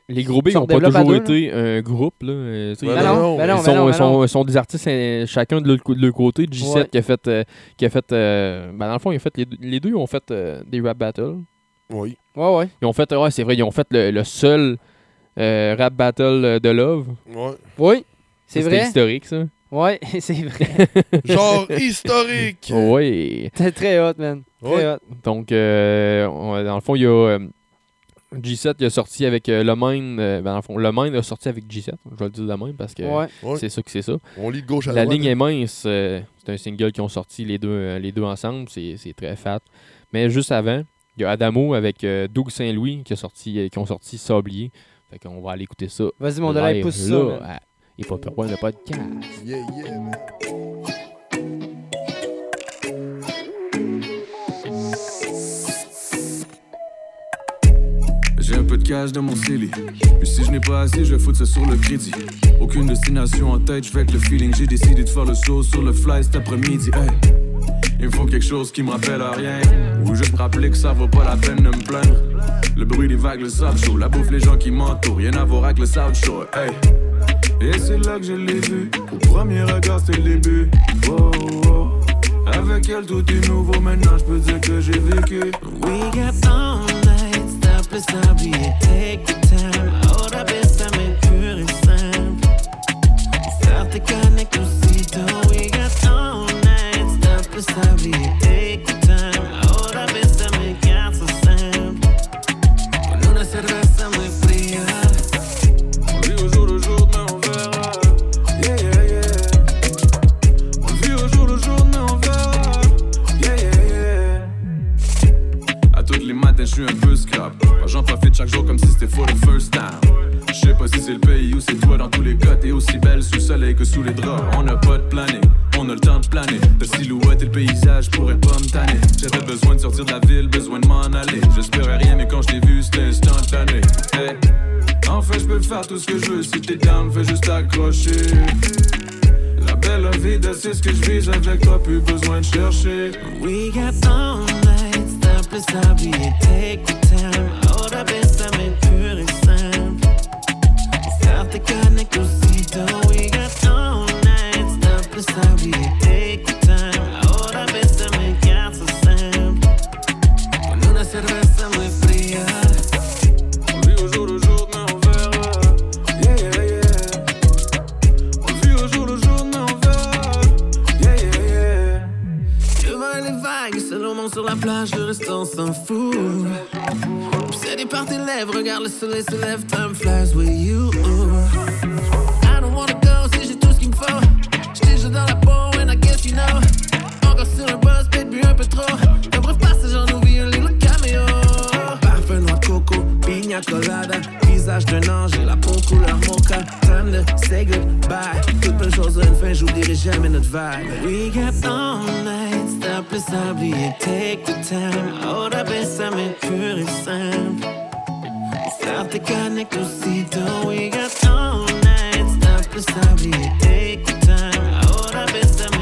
Les gros se n'ont pas toujours deux, été un groupe. Là. euh, Ben Ben non, non, ben mais non, ils ben sont, non, ils ben sont, ils sont des artistes euh, chacun de leur, de leur côté. G7 Ouais. qui a fait, euh, qui a fait euh, ben dans le fond, ils ont fait les, deux- les deux ont fait euh, des rap battles. Oui. Ouais, ouais. Ils ont fait, ouais, c'est vrai, ils ont fait le, le seul euh, rap battle de Love. Ouais. Oui, c'est Ça, c'était vrai. historique, ça. Ouais, (laughs) c'est vrai. (laughs) Genre historique. Oui. C'était très hot, man. Très Ouais. hot. Donc, euh, on- dans le fond, il y a euh, G7 il a sorti avec euh, Le Mine. euh, ben, dans le fond, Le Mine a sorti avec G7. Je vais le dire de même parce que Ouais. Ouais. c'est ça que c'est ça. On lit de gauche à La droite. ligne est mince. euh, c'est un single qui ont sorti les deux, euh, les deux ensemble. C'est c'est très fat. Mais juste avant, il y a Adamo avec euh, Doug Saint-Louis qui, a sorti, euh, qui ont sorti Sablier. Fait qu'on va aller écouter ça. Vas-y, mon dollar, pousse ça. à Et pas le podcast. Yeah, yeah, man. Cash mon CELI. Puis si je n'ai pas assez, je vais foutre ça sur le crédit. Aucune destination en tête, je vais avec le feeling. J'ai décidé de faire le saut sur le fly cet après-midi. Hey. Il me faut quelque chose qui me rappelle à rien. Ou juste me rappeler que ça vaut pas la peine de me plaindre. Le bruit des vagues, le sable. La bouffe, les gens qui m'entourent. Rien à voir avec le South Shore. Et c'est là que je l'ai vu. Premier regard, c'était le début. Oh. Avec elle, tout est nouveau. Maintenant, je peux dire que j'ai vécu. We got all night, stop et s'habiller, take the time. Ahora bésame pur et simple. Start te connect aussitôt. We got all night, stop et s'habiller, take the Si c'est le pays ou c'est toi, dans tous les cas, t'es aussi belle sous le soleil que sous les draps. On n'a pas de planning, on a le temps de planer. Ta silhouette et le paysage pourraient pas me tanner. J'avais besoin de sortir de la ville, besoin de m'en aller. J'espérais rien, mais quand je t'ai vu, c'était instantané. En fait, je peux faire tout ce que je veux. Si t'es down, fais juste accrocher. La belle vie c'est ce que je vise avec toi, plus besoin de chercher. We got all night, stop take the time. Bésame pur et simple. Start te connect aussitôt. We got all night, stop et s'habiller, take sur la plage, le restant s'en fout. Obsédé par tes lèvres, regarde le soleil se lève, time flies with you. I don't wanna go si j'ai tout ce qu'il me faut. J'étais déjà dans la peau, and I guess you know. Encore sur un buzz, bu un peu trop. Un bref passage en nous vit un little cameo. Parfum noix de coco, pina colada. Visage d'un ange et la peau couleur mocha. Time to say goodbye. Toutes bonnes choses une fin, j'oublierai jamais notre vibe. We got all stop et take the time. Ahora bésame pur et simple. Start te connect. We got all night, stop et take the time. Ahora bésame,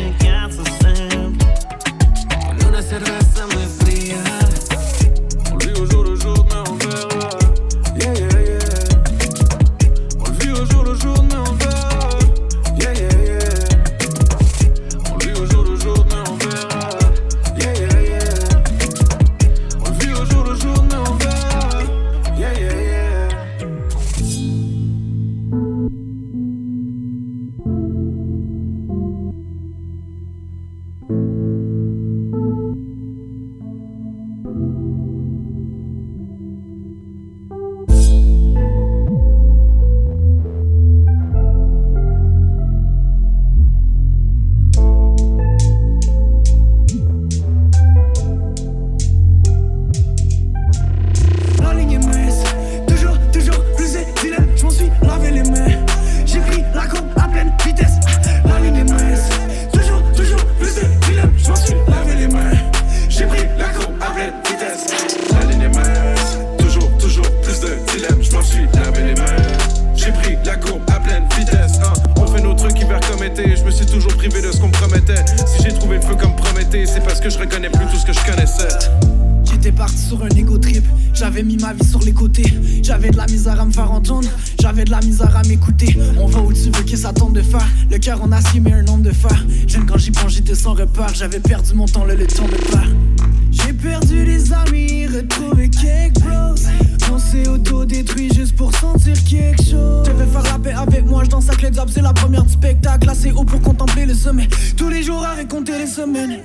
faire j'avais de la misère à m'écouter. On va où tu veux ça tente de faire. Le cœur en acier, mais un nombre de fer. Jeune quand j'y pense, j'étais sans repère. J'avais perdu mon temps, le, le temps de peur. J'ai perdu des amis, retrouvé quelques bros. On s'est auto-détruit juste pour sentir quelque chose. Je vais faire la paix avec moi, je danse avec les diables, c'est la première du spectacle. Assez haut pour contempler le sommet. Tous les jours à raconter les semaines.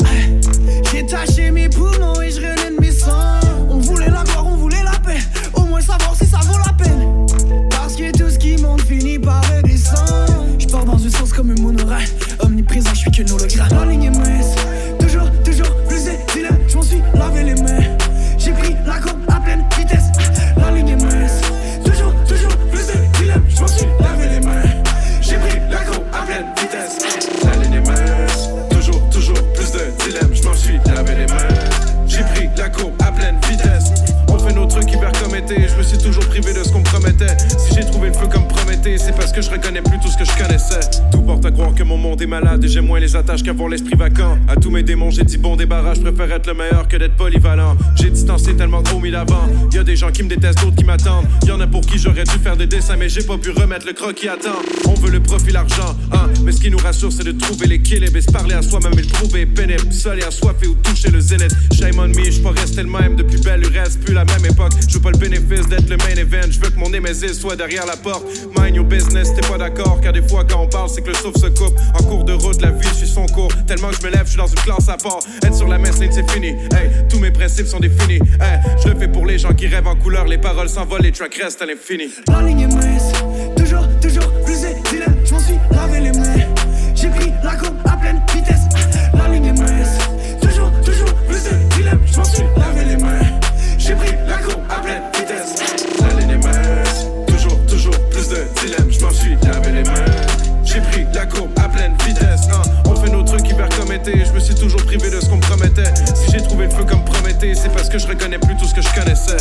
J'ai taché mes poumons et je relève mes sangs. On voulait la gloire, on voulait la paix. Au moins savoir si ça vaut la peine. Je pars dans une sens comme un monorail. Omniprésent, je suis qu'un hologramme. La ligne est mince. Toujours, toujours plus de. Je m'en suis lavé les mains. J'ai pris la courbe c'est parce que je reconnais plus tout ce que je connaissais. Tout porte à croire que mon monde est malade et j'ai moins les attaches qu'avoir l'esprit vacant. À tous mes démons, j'ai dit bon débarras. Je préfère être le meilleur que d'être polyvalent. J'ai distancé tellement trop mis d'avant. Y a des gens qui me détestent, d'autres qui m'attendent. Y en a pour qui j'aurais dû faire des dessins, mais j'ai pas pu remettre le croc qui attend. On veut le profit, l'argent, hein. Mais ce qui nous rassure, c'est de trouver l'équilibre et se parler à soi-même et le trouver pénible. Seul et assoiffé ou toucher le zénith. Shame on me, j'suis pas resté le même. Depuis belle lurette, plus la même époque. Je veux pas le bénéfice d'être le main event. Je veux que mon némésis soit derrière la porte. Mind your business, t'es pas d'accord. Car des fois, quand on parle, c'est que le souffle se coupe. En cours de route, la vie, je suis son cours. Tellement que je me lève, je suis dans une classe à part. Être sur la messe c'est fini. Hey, tous mes principes sont définis. Hey, je le fais pour les gens qui rêvent en couleur. Les paroles s'envolent, les tracks restent à l'infini. La ligne est toujours, toujours plus de dilemmes. Je m'en suis lavé les mains. J'ai pris la courbe à pleine vitesse. La ligne est toujours, toujours plus de dilemmes. Je m'en suis Je me suis toujours privé de ce qu'on me promettait. Si j'ai trouvé le feu comme Prométhée, c'est parce que je reconnais plus tout ce que je connaissais.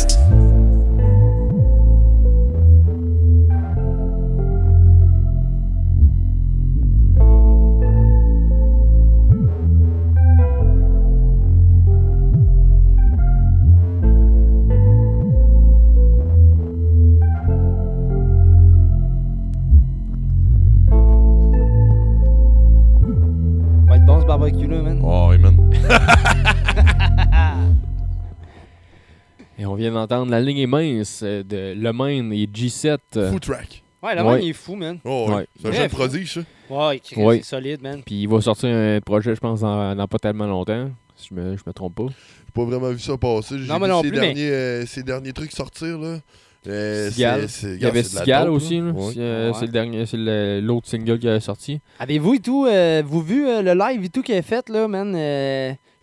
D'entendre la ligne est mince euh, de Le Maine et G7. euh, Food track. Ouais, le Ouais. man, il est fou, man. Oh, ouais. Ouais. C'est un Très jeune fou. prodige, ça. Ouais, c'est solide, man. Puis il va sortir un projet, je pense, dans, dans pas tellement longtemps. Si je me, je me trompe pas. J'ai pas vraiment vu ça passer. J'ai Non, vu mais non ces, plus, mais- derniers, euh, ces derniers trucs sortir, là. Euh, Sigal. c'est- c'est- Il y avait Sigal dope, aussi. Ouais. C'est euh, Ouais. c'est le dernier, c'est le- l'autre single qui a sorti. Avez-vous et tout, euh, vous vu euh, le live et tout qu'il a fait, là, man?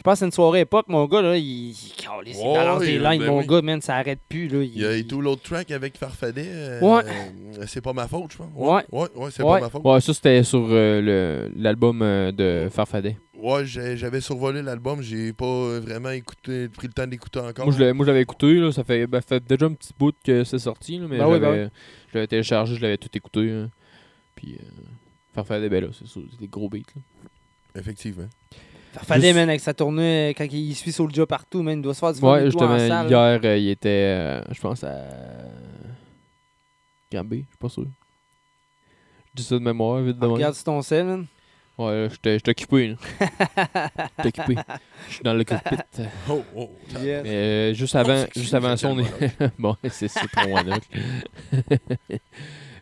Je pense c'est une soirée époque, mon gars, là, il, il, calisse, il Ouais, balance des ben lines, mon oui. gars, man, ça arrête plus, là. Il y a et tout l'autre track avec Farfadet. euh, Ouais. euh, c'est pas ma faute, je pense. Ouais. Ouais, ouais, c'est Ouais. pas ma faute. Ouais, ça c'était sur euh, le- l'album euh, de Farfadet. Ouais, j'avais survolé l'album, j'ai pas vraiment écouté, pris le temps d'écouter encore. Moi, je l'avais écouté, là, ça fait, ben, fait déjà un petit bout que c'est sorti, là, mais Ben oui, je ben l'avais téléchargé, je l'avais tout écouté. là. Puis, euh, Farfadet, ben là, c'est des gros beats. là. Effectivement. Farfadet, man, avec sa tournée, quand il suit Soulja partout, man, il doit se faire du Ouais, tout en justement, salle. hier, euh, il était, euh, je pense, à Gambé, je suis pas sûr. Je dis ça de mémoire, vite de même. Regarde sur ton sel, man. Ouais, j'étais j'étais occupé. là. (laughs) J'étais occupé. Je suis dans le cockpit. (laughs) Oh, oh. Yes. Mais euh, juste avant, juste avant ça, on c'est est. (laughs) bon, c'est c'est trop monocle.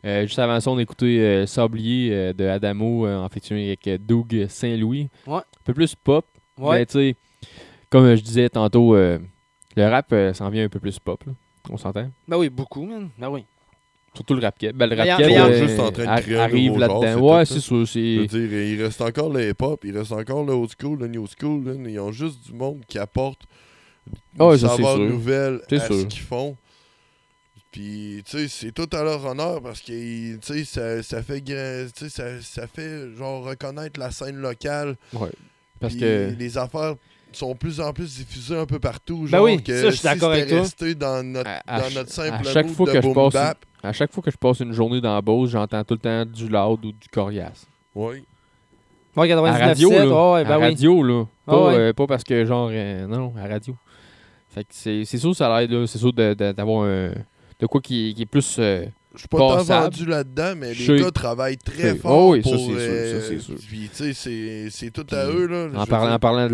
Euh, juste avant ça, on a écouté euh, Sablier euh, de Adamo euh, en featuring avec euh, Doug Saint-Louis. Ouais. Un peu plus pop. Ouais. Mais tu sais, comme euh, je disais tantôt, euh, le rap euh, s'en vient un peu plus pop. là. On s'entend? Ben oui, beaucoup, man. Ben oui. Surtout le rap keb. Ben, le rap euh, un arrive là-dedans. c'est Ouais, c'est ça. Je veux dire, il reste encore le hip-hop, il reste encore le old school, le new school. là. Ils ont juste du monde qui apporte Ah une ça, c'est saveur sûr. nouvelle à sûr. ce qu'ils font. Puis, tu sais, c'est tout à leur honneur parce que, tu sais, ça, ça fait gra- tu sais, ça, ça fait, genre, reconnaître la scène locale. Ouais. Parce Puis que. les affaires sont de plus en plus diffusées un peu partout. Ben Genre oui, que ça, je suis si d'accord avec toi. resté dans notre, À- à dans notre simple à chaque fois de que je boom passe bap. À chaque fois que je passe une journée dans la Beauce, j'entends tout le temps du loud ou du coriace. Oui. À 99 radio, là. ouais, à ben oui. radio, là. Ah Pas, ouais. euh, pas parce que, genre, euh, non, à radio. Fait que c'est sûr que ça l'aide, là. C'est sûr d'avoir un. De quoi qui, qui est plus. euh, Je suis pas tant vendu là-dedans, mais Chez- les gars travaillent très fort Oh oui, ça, c'est sûr, euh, sûr. Puis, tu sais, c'est- tout à Puis, eux, là. En, parlant, en parlant de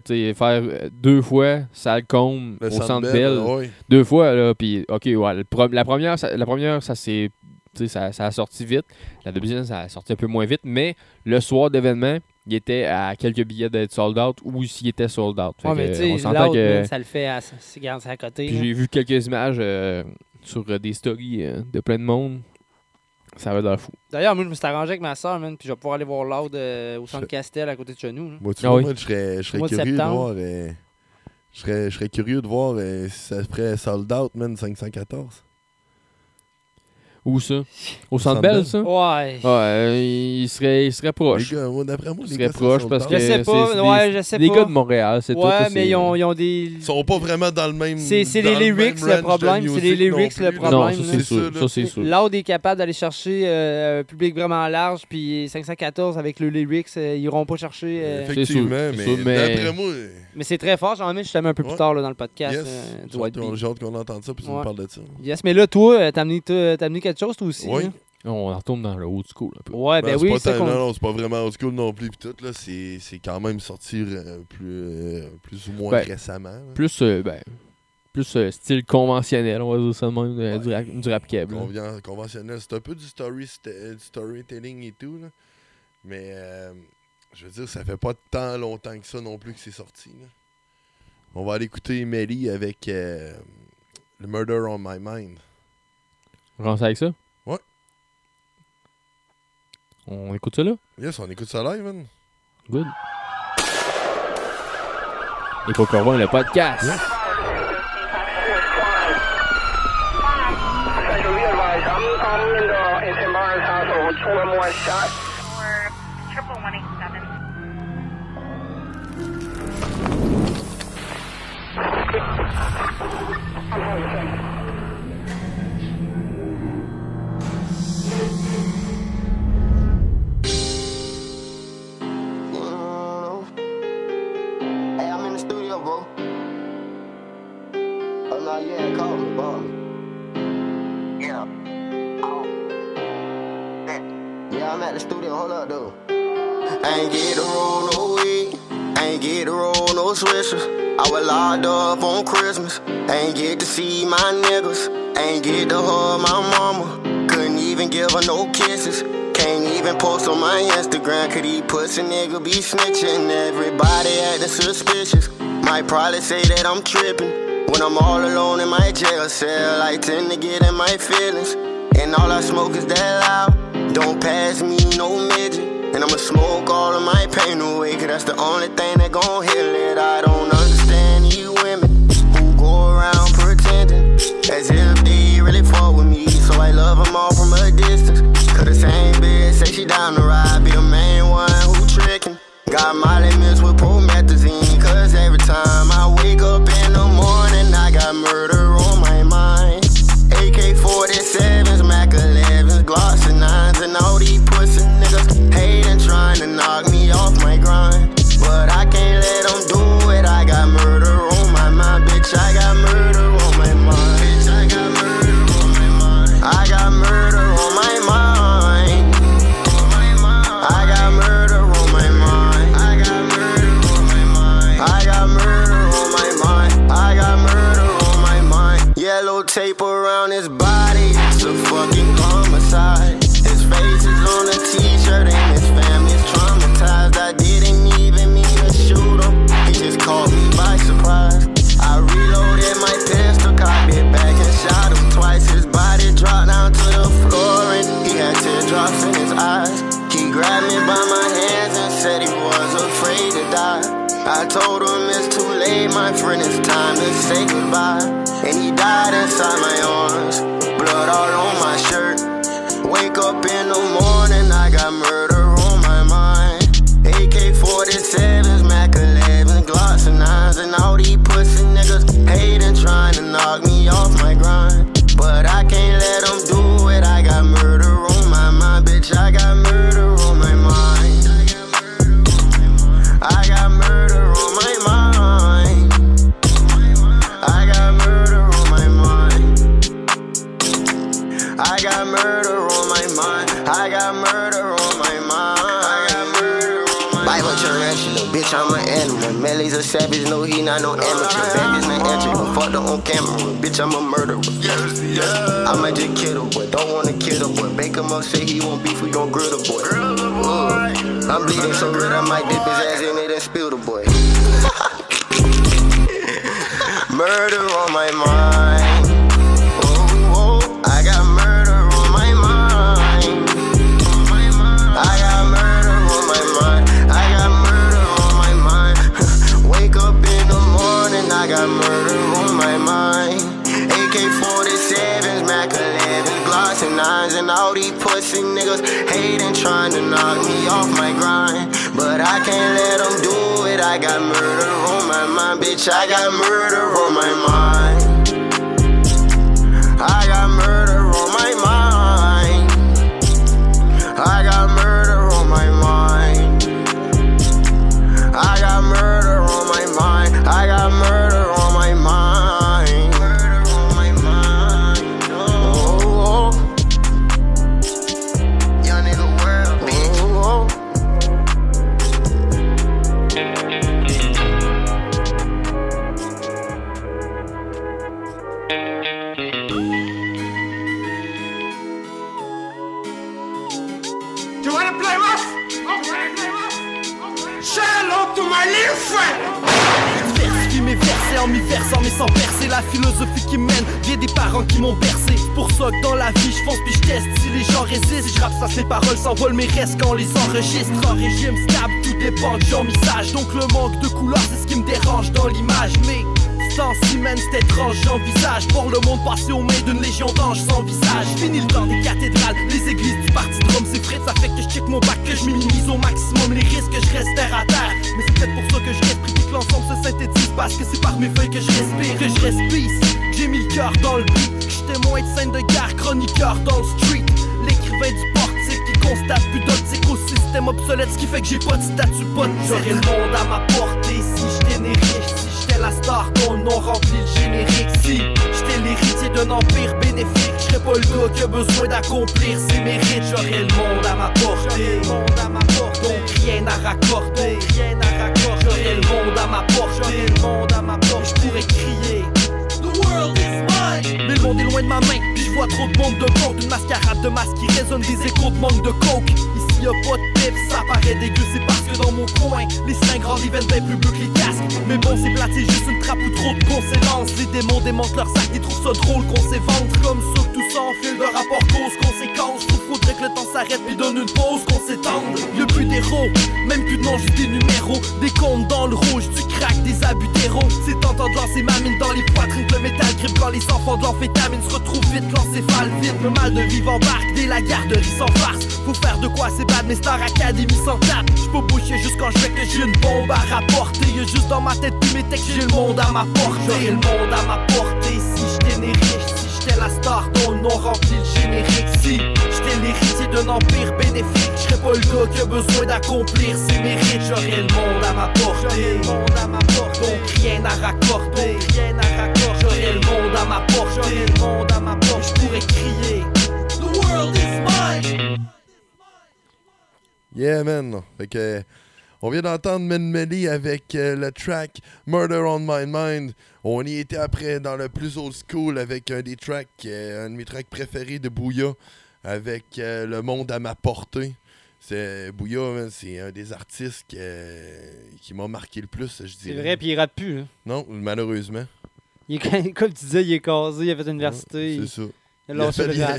tu sais, faire euh, deux fois Salcombe au Centre Bell, deux fois, là, puis OK, ouais, la première, ça, la première, ça s'est, ça, ça a sorti vite. La deuxième, ça a sorti un peu moins vite, mais le soir d'événement, il était à quelques billets d'être sold out ou s'il était sold out. Fait Ouais, mais on s'entend l'autre, que... man, ça le fait à, c'est garde ça à côté. Puis j'ai vu quelques images euh, sur euh, des stories euh, de plein de monde. Ça va le fou. D'ailleurs, moi, je me suis arrangé avec ma soeur, man, puis je vais pouvoir aller voir Loud euh, au centre Castel à côté de chez nous. là. Moi, tu Ah vois, oui. moi, je serais, je serais Au mois de curieux de voir... euh, je serais, je serais curieux de voir euh, si ça ferait sold out, man, 514. Où ça? Au Centre Bell, ça? Ouais. Ouais, il serait, il serait proche. Les gars, moi, d'après moi, Il les serait gars, proche parce que Je sais pas, ouais, je sais Les pas. gars de Montréal, c'est tout. Ouais, mais ils ont, ils ont des. Ils sont pas vraiment dans le même... C'est- les lyrics, le problème, c'est les lyrics, le problème, Non, ça c'est sûr. là. Ça c'est sûr. Loud est capable d'aller chercher euh, un public vraiment large, puis 514 avec le lyrics, euh, ils iront pas chercher. euh, C'est Effectivement, sûr, mais, d'après moi... Mais c'est très fort, j'en mets justement un peu plus tard là, dans le podcast j'ai hâte- qu'on entende ça puis nous parles de ça. Yes, mais là, toi, t'as amené, amené quelque chose, toi aussi. Oui. hein? On retourne dans le old school un peu. Ouais, ben, Ben, oui, c'est non, non, c'est pas vraiment old school non plus. Pis tout, là, c'est, c'est quand même sorti euh, plus, euh, plus ou moins Ben, récemment. là. Plus, euh, ben, plus euh, style conventionnel, on va dire ça de même, du, rap, du rap conventionnel. C'est un peu du, story, du storytelling et tout. Là. Mais euh, je veux dire, ça fait pas tant longtemps que ça non plus que c'est sorti. là. On va aller écouter Melly avec euh, le Murder on My Mind. On commence avec ça? Ouais. On écoute ça là? Yes, on écoute ça live, man. Good. Et pour qu'on voit le podcast. triple yeah, call me, call me. Yeah. Oh. Yeah, I'm at the studio. Hold up, though. Ain't get to roll no weed. Ain't get to roll no swishers. I was locked up on Christmas. Ain't get to see my niggas. Ain't get to hug my mama. Couldn't even give her no kisses. Can't even post on my Instagram. Could he pussy nigga be snitching? Everybody acting suspicious. Might probably say that I'm tripping. When I'm all alone in my jail cell, I tend to get in my feelings. And all I smoke is that loud. Don't pass me no midget. And I'ma smoke all of my pain away, cause that's the only thing that gon' heal it. I don't understand you women who go around pretending as if they really fuck with me. So I love them all from a distance. Cause the same bitch say she down to ride, be the main one who trickin'. Got Molly mixed with promethazine, cause every time I wake up in murder niggas hating, trying to knock me off my grind. But I can't let them do it. I got murder on my mind, bitch. I got murder on my mind. La philosophie qui mène. Vient des parents qui m'ont bercé. Pour ça dans la vie je fonce puis je si les gens résistent Si je rappe ça ces paroles s'envolent mes restes quand on les enregistre. En régime stable tout dépend de genre message Donc le manque de couleur c'est ce qui me dérange dans l'image. Mais sans semaine c'est étrange j'envisage. Pour le monde passé aux mains d'une légion d'anges sans visage. Fini le temps des cathédrales, les églises du parti de Rome C'est ça fait que je check mon bac que je minimise au maximum les risques que je reste terre à terre. Mais c'est peut-être pour ça que je reste pris que l'ensemble se synthétise Parce que c'est par mes feuilles que je respire, que je respire. J'ai mis le cœur dans le beat, j'étais témoin de scène de guerre, chroniqueur dans le street. L'écrivain du portique qui constate plus d'optique au système obsolète Ce qui fait que j'ai pas de statut, pas de J'aurais le monde à ma portée si né riche la star le nom remplit le générique. Si j'étais l'héritier d'un empire bénéfique J'serais pas le gars qui a besoin d'accomplir ses mérites. J'aurais le monde à ma portée. Donc rien à raccorder. J'aurais le monde à ma portée. Monde J'pourrais crier. The world is mine. Mais le monde est loin de ma main. Puis je vois trop de monde de compte Une mascarade de masques qui résonne des échos de manque de coke. Ici y'a pas de ça paraît dégueu C'est parce que dans mon coin Les seringues rendent viennent bien plus bleus que les casques. Mais bon c'est plate, c'est juste une trappe ou trop de conséquences Les démons démontent leur sac Ils trouvent ça drôle qu'on s'évente. Comme ça tout ça en fil de rapport cause-conséquence le temps s'arrête puis donne une pause qu'on s'étende. Y'a plus d'héros, même plus de noms, juste des numéros. Des comptes dans le rouge, du crack, des abus d'héros C'est tentant de lancer ma mine dans les poitrines Le métal grippe quand les enfants de l'amphétamine se retrouvent vite L'encéphale vite, le mal de vivre embarque Dès la garderie sans farce. Faut faire de quoi c'est bad mais Star Academy sans tape. J'peux boucher juste quand je que j'ai une bombe à rapporter. Juste dans ma tête tous mes textes j'ai le monde à ma portée. J'aurais le monde à ma portée si j'étais riche la star le nom remplit le générique. Si j'étais l'héritier d'un empire bénéfique J'serais pas le gars qui a besoin d'accomplir ses mérites. J'aurais le monde à ma portée. Donc rien à raccorder. J'aurais le monde à ma portée. J'pourrais crier. The world is mine. Yeah, man. Fait que, on vient d'entendre Melly avec euh, le track Murder on My Mind. On y était après dans le plus old school avec un des tracks, euh, un de mes tracks préférés de Bouya, avec euh, Le Monde à ma portée. C'est Bouya, c'est un des artistes que- euh, qui m'a marqué le plus, je C'est dirais. vrai, puis il rappe plus. hein. Non, malheureusement. Il est- comme tu disais, il est casé, il a fait l'université. C'est il- ça. Il a Il fait- le il a-.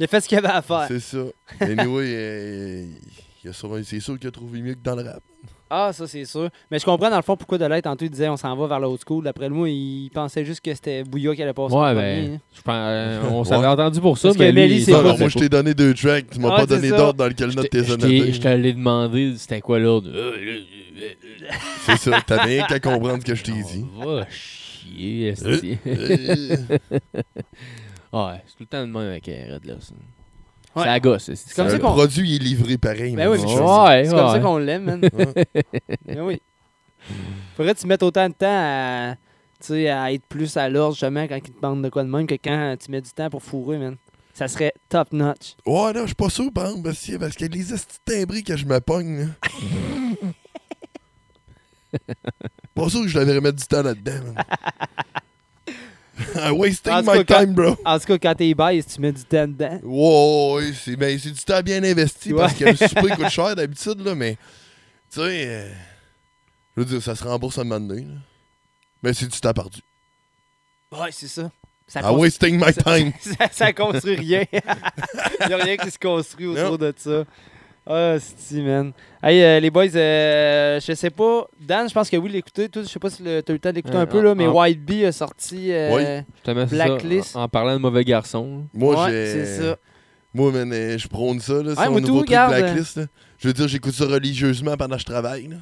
Il a fait ce qu'il avait à faire. C'est ça. Anyway, euh, il a sûrement- c'est sûr qu'il a trouvé mieux que dans le rap. Ah, ça, c'est sûr. Mais je comprends, dans le fond, pourquoi de l'être, tantôt, il disait on s'en va vers l'old school. D'après moi, il pensait juste que c'était Bouya qui allait passer Ouais, premier. ben, hein. je pense, euh, on Ouais. s'avait entendu pour ça, Parce que mais lui, Melly, il c'est Alors, moi, je t'ai donné deux tracks. Tu m'as Ah, pas c'est donné ça. d'ordre dans lequel note tes Je t'ai- je t'allais demander c'était quoi l'ordre. C'est ça. T'as rien qu'à comprendre ce que je t'ai dit. Va chier, (laughs) esti. Euh, (laughs) Ouais, c'est tout le temps de même avec Red là. ça. Ouais. C'est la gosse. C'est comme ça le qu'on- produit il est livré pareil. Ben mais oui, c'est. Ouais, comme ça qu'on l'aime, man. (laughs) Ben oui. Faudrait que tu mettes autant de temps à, tu sais, à être plus à l'ordre, justement, quand ils te demandent de quoi de même, que quand tu mets du temps pour fourrer, man. Ça serait top notch. Ouais, non, je suis pas sûr, par exemple, parce que- parce que les estis timbrés que je me pogne. là. (laughs) Pas sûr que je devrais mettre du temps là-dedans. (laughs) (laughs) I'm wasting my cas, time, bro. En tout cas, quand t'es baise, tu mets du temps dedans. Wow, ouais, c'est ben, c'est du temps bien investi Ouais. parce que le souper coûte (laughs) cher d'habitude, là, mais tu sais, euh, je veux dire, ça se rembourse un moment donné. là. Mais c'est du temps perdu. Ouais, c'est ça. Ça I'm wasting my ça- time. (laughs) Ça, ça construit rien. Il n'y a rien qui se construit autour Non. de ça. Ah, c'est man. Hey, euh, les boys, euh, je sais pas. Dan, je pense que oui, l'écouter. Toi, je sais pas si tu as eu le temps d'écouter Euh, un peu, en- là, mais en- White Bee a sorti euh, Oui. C'est Blacklist. ça, en, en parlant de mauvais garçons. Moi, Ouais, j'ai. c'est ça. Moi, man, euh, je prône ça, là, Ouais, moi, un nouveau truc. Blacklist. là. Je veux dire, j'écoute ça religieusement pendant que je travaille. là.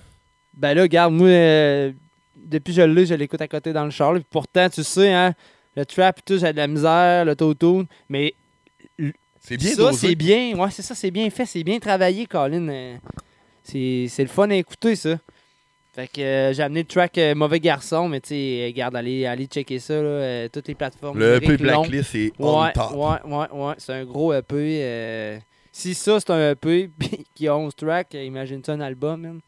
Ben là, regarde, moi, euh, depuis que je l'ai, je l'écoute à côté dans le char. là, pourtant, tu sais, hein, le trap et tout, j'ai de la misère, l'autotune. Mais C'est bien ça, dosé. c'est bien. Ouais, c'est ça, c'est bien fait. C'est bien travaillé, Colin. euh, c'est c'est le fun à écouter, ça. Fait que euh, j'ai amené le track euh, Mauvais Garçon, mais tu sais, euh, garde, allez, allez checker ça, là, euh, toutes les plateformes. Le EP. Blacklist, c'est on Ouais, top. ouais, ouais, ouais. C'est un gros EP. Si ça, c'est un EP (laughs) qui a 11 tracks, euh, imagine-tu un album, man.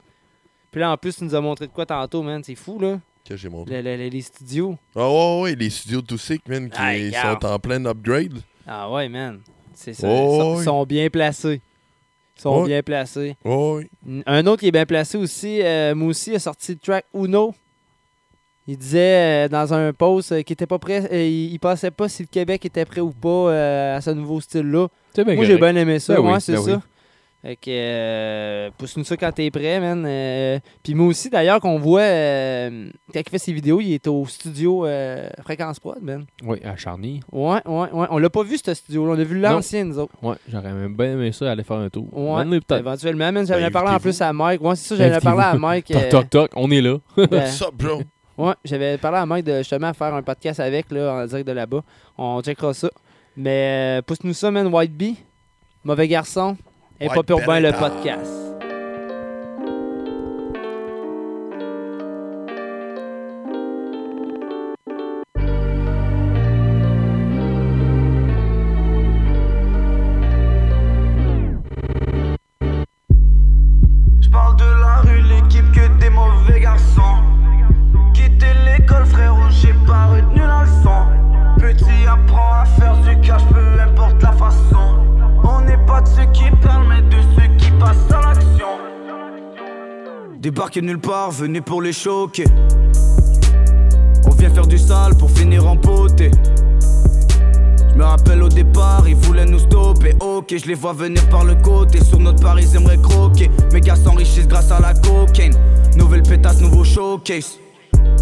Puis là, en plus, tu nous as montré de quoi tantôt, man. C'est fou, là. Que j'ai montré. Le- le- le- les studios. Ah ouais, ouais, les studios de Sick, man, qui regarde. sont en plein upgrade. Ah ouais, man. C'est ça. Oh, Ils sont- oui. sont bien placés. Ils sont bien placés. Oh, oui. Un autre qui est bien placé aussi, euh, moi aussi, a sorti le track Uno. Il disait euh, dans un post euh, qu'il était pas prêt, euh, il, il pensait pas si le Québec était prêt ou pas euh, à ce nouveau style-là. Moi, j'ai bien aimé ça. Ben oui, ouais, c'est ben ça. oui. Fait que, euh, pousse-nous ça quand t'es prêt, man. Euh, Puis moi aussi, d'ailleurs, qu'on voit, euh, quand il fait ses vidéos, il est au studio euh, Fréquence Prod, man. Oui, à Charny. Ouais, ouais, ouais. On l'a pas vu, ce studio-là. On a vu l'ancien, nous autres. Ouais, j'aurais même bien aimé ça aller faire un tour. Ouais, éventuellement, man. J'avais Ben, parlé en plus à Mike. Ouais, c'est ça, j'avais parlé à Mike. Toc, euh, toc, toc, on est là. ben, What's up, bro? Ouais, j'avais parlé à Mike de justement faire un podcast avec, là, en direct de là-bas. On checkera ça. Mais euh, pousse-nous ça, man. White Bee, Mauvais Garçon, et White Pop Urbain, le podcast. Nulle part, venu pour les choquer. On vient faire du sale pour finir en beauté. Je me rappelle au départ, ils voulaient nous stopper. Ok, je les vois venir par le côté. Sur notre Paris, ils aimeraient croquer. Mes gars s'enrichissent grâce à la cocaine. Nouvelle pétasse, nouveau showcase.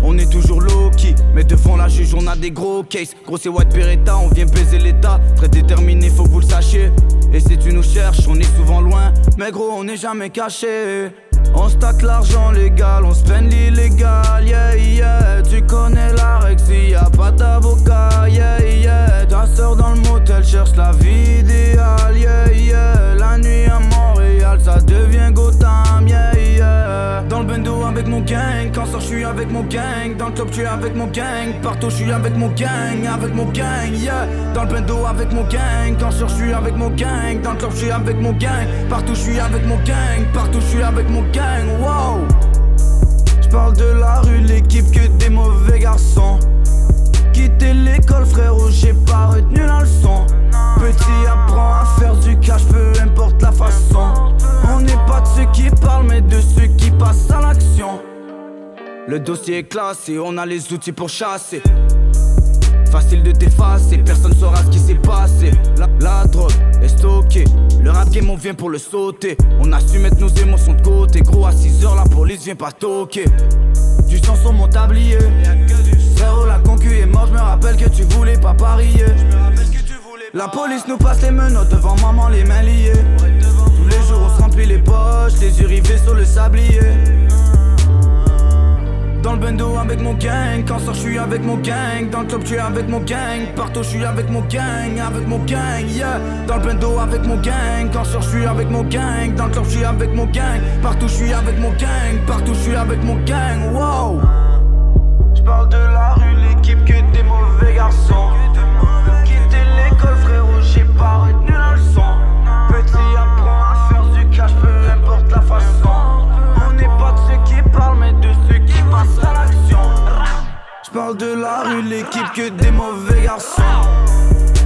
On est toujours low-key, mais devant la juge, on a des gros cases. Gros, c'est White Beretta, on vient baiser l'état. Très déterminé, faut que vous le sachiez. Et si tu nous cherches, on est souvent loin. Mais gros, on n'est jamais caché. On stack l'argent légal, on spend l'illégal, yeah, yeah. Tu connais la s'il y a pas d'avocat, yeah, yeah. Ta soeur dans le motel cherche la vie idéale, yeah, yeah. La nuit à Montréal, ça devient Gotham, le bendo avec mon gang, quand ça je suis avec mon gang. Dans le club, je suis avec mon gang. Partout, je suis avec mon gang, avec mon gang, yeah. Dans le bendo avec mon gang, quand ça je suis avec mon gang. Dans le club, je suis avec mon gang. Partout, je suis avec mon gang. Partout, je suis avec mon gang, wow. J'parle de la rue, l'équipe que des mauvais garçons. Quitter l'école, frérot, j'ai pas retenu la leçon. Petit apprend à faire du cash, peu importe la façon. On n'est pas de ceux qui parlent, mais de ceux qui passent à l'action. Le dossier est classé, on a les outils pour chasser. Facile de t'effacer, personne saura ce qui s'est passé. La, drogue est stockée, le rap game on vient pour le sauter. On a su mettre nos émotions de côté, gros à 6 heures la police vient pas toquer. Du sang sur mon tablier. La police nous passe les menottes devant maman les mains liées. Tous les jours on se remplit les poches, les yeux rivés sur le sablier. Dans le bendo avec mon gang, quand ça je suis avec mon gang Dans le club je suis avec mon gang, partout je suis avec mon gang, avec mon gang, yeah Dans le bendo avec mon gang, quand ça je suis avec mon gang Dans le club je suis avec mon gang, partout je suis avec mon gang Partout je suis avec mon gang, wow J'parle de la rue, l'équipe que des mauvais garçons. Parle de la rue, l'équipe que des mauvais garçons.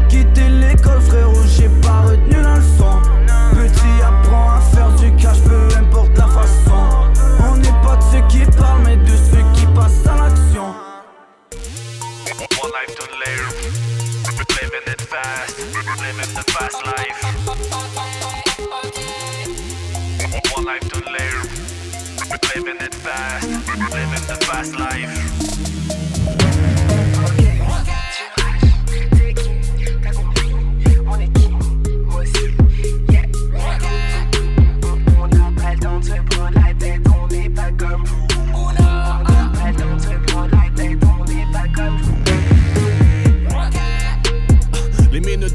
Quitter l'école, frérot, j'ai pas retenu la leçon. Petit apprend à faire du cash, peu importe la façon. On n'est pas de ceux qui parlent, mais de ceux qui passent à l'action. One life to live, living it fast, living the fast life. One life to live, living it fast, living the fast life.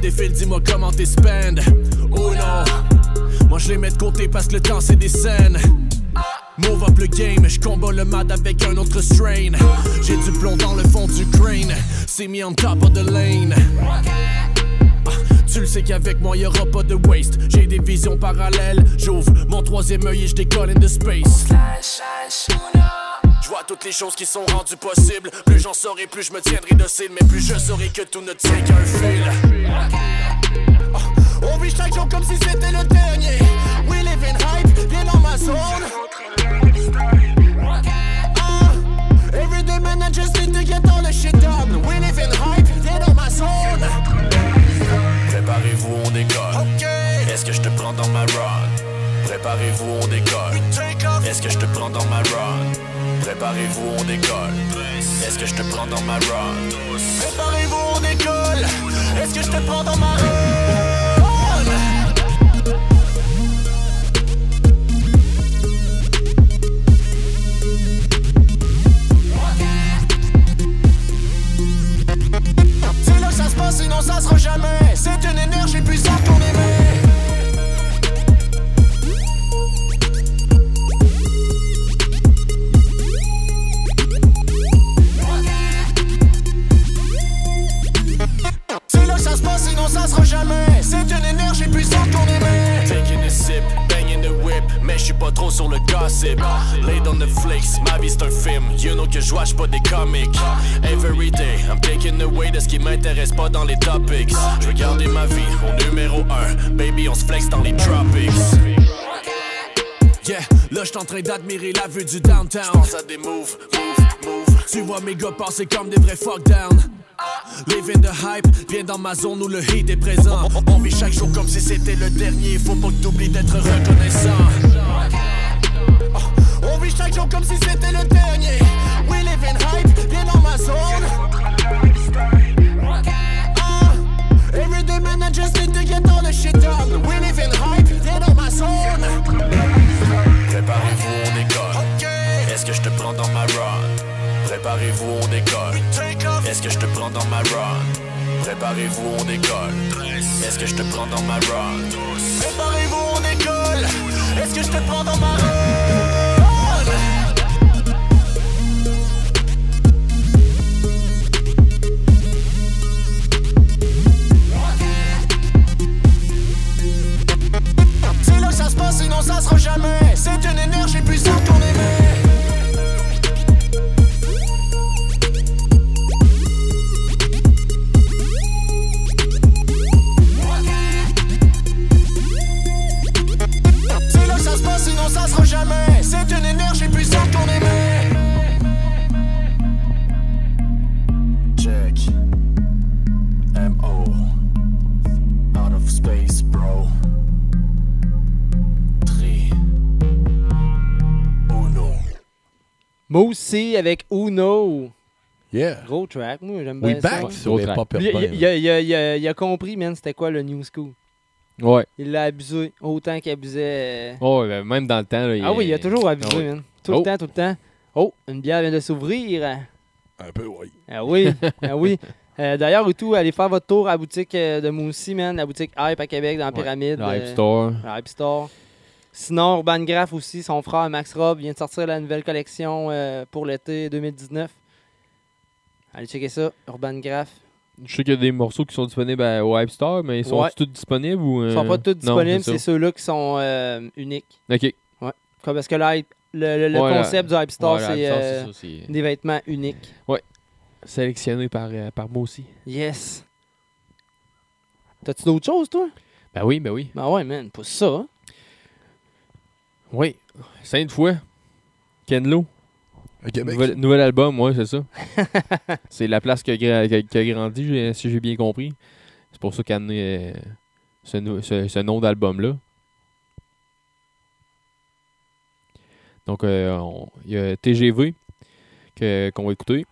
Défilent, dis-moi comment t'es spend. Oh non, moi je les mets de côté parce que le temps c'est des scènes. Move up le game, je combats le mad avec un autre strain. J'ai du plomb dans le fond du crane, c'est mis on top of the lane. Ah, Tu le sais qu'avec moi y aura pas de waste. J'ai des visions parallèles. J'ouvre mon troisième œil et je décolle into space. Vois toutes les choses qui sont rendues possibles. Plus j'en saurai, plus je me tiendrai docile. Mais plus je saurai que tout ne tient qu'un fil. Ah, On vit chaque jour comme si c'était le dernier. We live in hype, viens dans ma zone. Ah, man, I just need to get all the shit done. We live in hype, viens dans ma zone. Préparez-vous, on décolle. Est-ce que je te prends dans ma run? Préparez-vous, on décolle. Est-ce que je te prends dans ma run? Préparez-vous, on décolle. Est-ce que je te prends dans ma run? Préparez-vous, on décolle. Est-ce que je te prends dans ma run? Sinon ça sera jamais. C'est une énergie puissante whip, mais je suis pas trop sur le gossip. Laid on the flakes, ma vie c'est un film. You know que je watch pas des comics. Every day, I'm taking away de ce qui m'intéresse pas dans les topics. Je veux garder ma vie au numéro 1. Baby, on se flex dans les tropics. Yeah, là j'suis en train d'admirer la vue du downtown. J'pense à des moves, move, move. Tu vois mes gars passer comme des vrais fuck down. Living the hype, viens dans ma zone où le hit est présent. On vit chaque jour comme si c'était le dernier. Faut pas que t'oublies d'être reconnaissant. Oh, On vit chaque jour comme si c'était le dernier. We live in hype, viens dans ma zone. Ah, Everyday man, I just need to get all the shit done. We live in hype, viens dans ma zone. Préparez-vous, on décolle. Est-ce que je te prends dans ma run? Préparez-vous, on décolle. Est-ce que je te prends dans ma run? Préparez-vous, on décolle. Est-ce que je te prends dans ma run? Préparez-vous, on décolle. Est-ce que je te prends dans ma run? Yeah. Gros track, moi j'aime We bien back ça. sur les pop Lui, urbains. il, il a- il il compris, man, c'était quoi le New School. Ouais. Il l'a abusé autant qu'il abusait. euh, Oh, ben, même dans le temps. Là, Ah oui, il a toujours abusé, Ah oui. man. Tout Oh. le temps, tout le temps. Oh, une bière vient de s'ouvrir. Un peu, oui. Ah oui, (laughs) ah oui. Euh, D'ailleurs, et tout, allez faire votre tour à la boutique euh, de Moussi, man. La boutique Hype à Québec, dans la Ouais, Pyramide. Hype euh, Store. Hype Store. Sinon, Urban Graph aussi, son frère Max Rob vient de sortir la nouvelle collection euh, pour l'été 2019. Allez checker ça, Urban Graph. Je sais qu'il y a des morceaux qui sont disponibles à- au Hype Store, mais ils sont Ouais. tous disponibles ou. Ils sont euh, pas tous disponibles, c'est ceux-là qui sont euh, uniques. Ok. Ouais. Comme parce que le, le, le- le Ouais, la- concept du Hype Store, ouais, c'est euh, c'est des vêtements uniques. Ouais. sélectionné par, euh, par moi aussi. Yes. T'as-tu d'autres choses, toi? Ben oui, ben oui. Ben ouais, man, pas ça. hein? Oui. Sainte fois. Kenlo. Nouvel, nouvel album, ouais, c'est ça. (laughs) c'est la place qui a, gra- qui a- qui a grandi, si j'ai bien compris. C'est pour ça qu'il a amené euh, ce, nou- ce- ce nom d'album-là. Donc, euh, il y a TGV que- qu'on va écouter.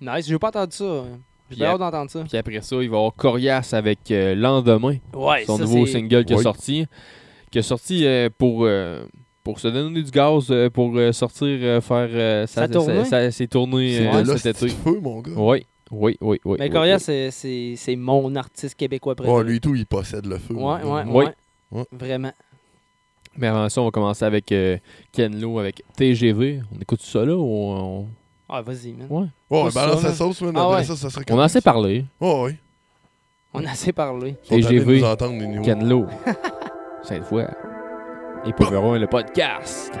Nice, j'ai pas entendu ça. J'ai hâte d'entendre ça. Puis après ça, il va y avoir Corias avec euh, Lendemain. Ouais, son ça, nouveau single qui Oui. est sorti. Qui est sorti euh, pour, euh, pour se donner du gaz, euh, pour euh, sortir, euh, faire euh, Sa tournée? sa- ses tournées C'est euh, de là, cet c'est été. feu, mon gars. Oui, oui, oui, oui. Mais oui, Coria, oui. c'est- mon artiste québécois Ouais, préféré. lui tout, il possède le feu. Ouais, ouais, Oui. ouais. Ouais. Vraiment. Mais avant ça, on va commencer avec euh, Ken Lo avec TGV. On écoute ça là ou on... Ah, vas-y, man. Ouais. Ouais, balance ça, la sauce, man. Ah Après ouais. ça, ça serait On a assez parlé. Ouais, ouais. On a assez parlé. Ils sont tannés de TGV. Ken Lo. (laughs) Cette fois. Et Pomeroy, le podcast.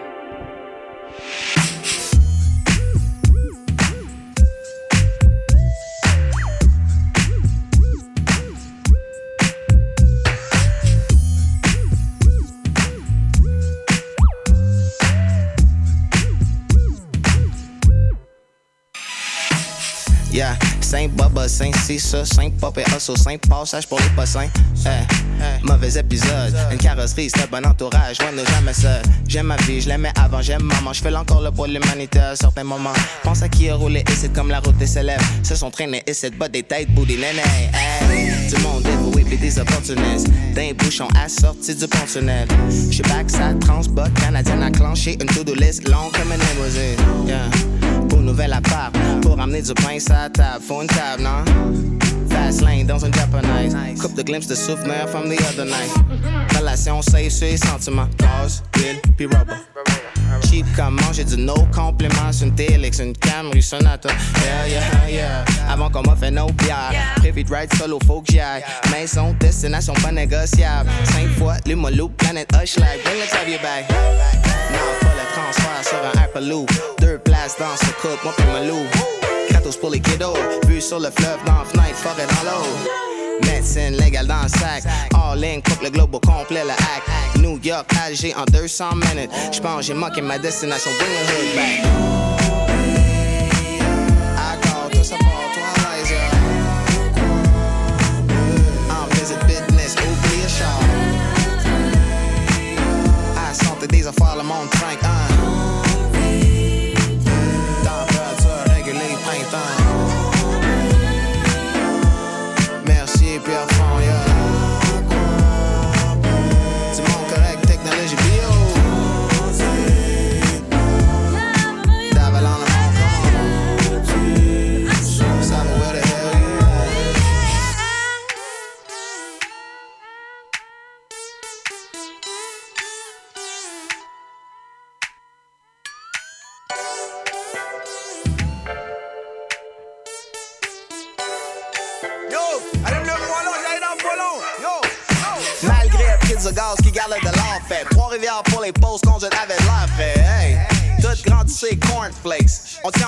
Yeah, Saint Baba, Saint Cissa, Saint Pop et Hustle, Saint Passage pour les pas saints. Eh, mauvais épisode, une carrosserie, c'est un bon entourage, on n'est jamais seul. J'aime ma vie, je l'aimais avant, j'aime maman, je fais encore le pour l'humanité à certains moments. Pense à qui a roulé et c'est comme la route des célèbres. Se sont traînés et cette botte des têtes, bout des nénés. Hey, du monde dévoué pis des opportunistes. D'un bouchon assorti du pont tunnel. J'suis back, ça transbot, canadienne enclenché, une to-do list longue comme une limousine. Yeah. Pour nouvelle appart, pour amener du sur la table, faut une table, non? Fast lane dans un japonais. Coupe de glimpses de souvenirs from the other night. Relation safe sur les sentiments. Gaz, huile, puis rubber. Cheap comme manger du no complément sur une Télix, une Camry Sonata. Yeah, yeah, yeah. Avant qu'on m'offre nos bières. Prévu de ride solo, faut que j'y aille. Maison, destination pas négociable. Cinq fois, les molou, planète Hushlag. Bring le Xavier back. Non, transfert sur un Hyperloop. Deux places dans ce couple, moi puis ma loup. Kratos pour les kiddos. Vue sur le fleuve, dans la fenêtre, forêt dans l'eau. Médecine légale dans le sac. All in, coupe le globe au complet, le hack. New York, Alger en 200 minutes. J'pense j'ai manqué ma destination, bring the hood back.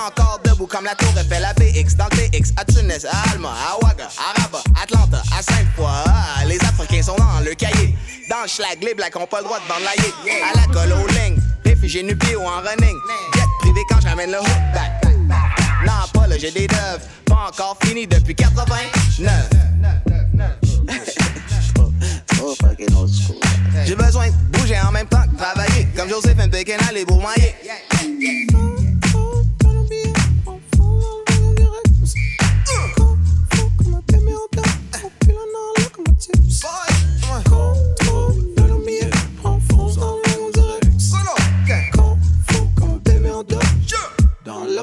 Encore debout comme la tour Eiffel, la BX, dans le TX, à Tunis, à Alma, à Ouaga, à Rabat, Atlanta, à Sainte-Foy. Ah, les Africains sont dans le cahier. Dans le schlag, les blacks ont pas le droit de yé. À la colle aux lignes, réfugiés nu pieds ou en running. Jet privé quand je ramène le hook back. Non, pas là, j'ai des deuves. Pas encore fini depuis 89. Oh, fucking old school. J'ai besoin de bouger en même temps que travailler. Comme Joséphine Pékin, aller pour mailler.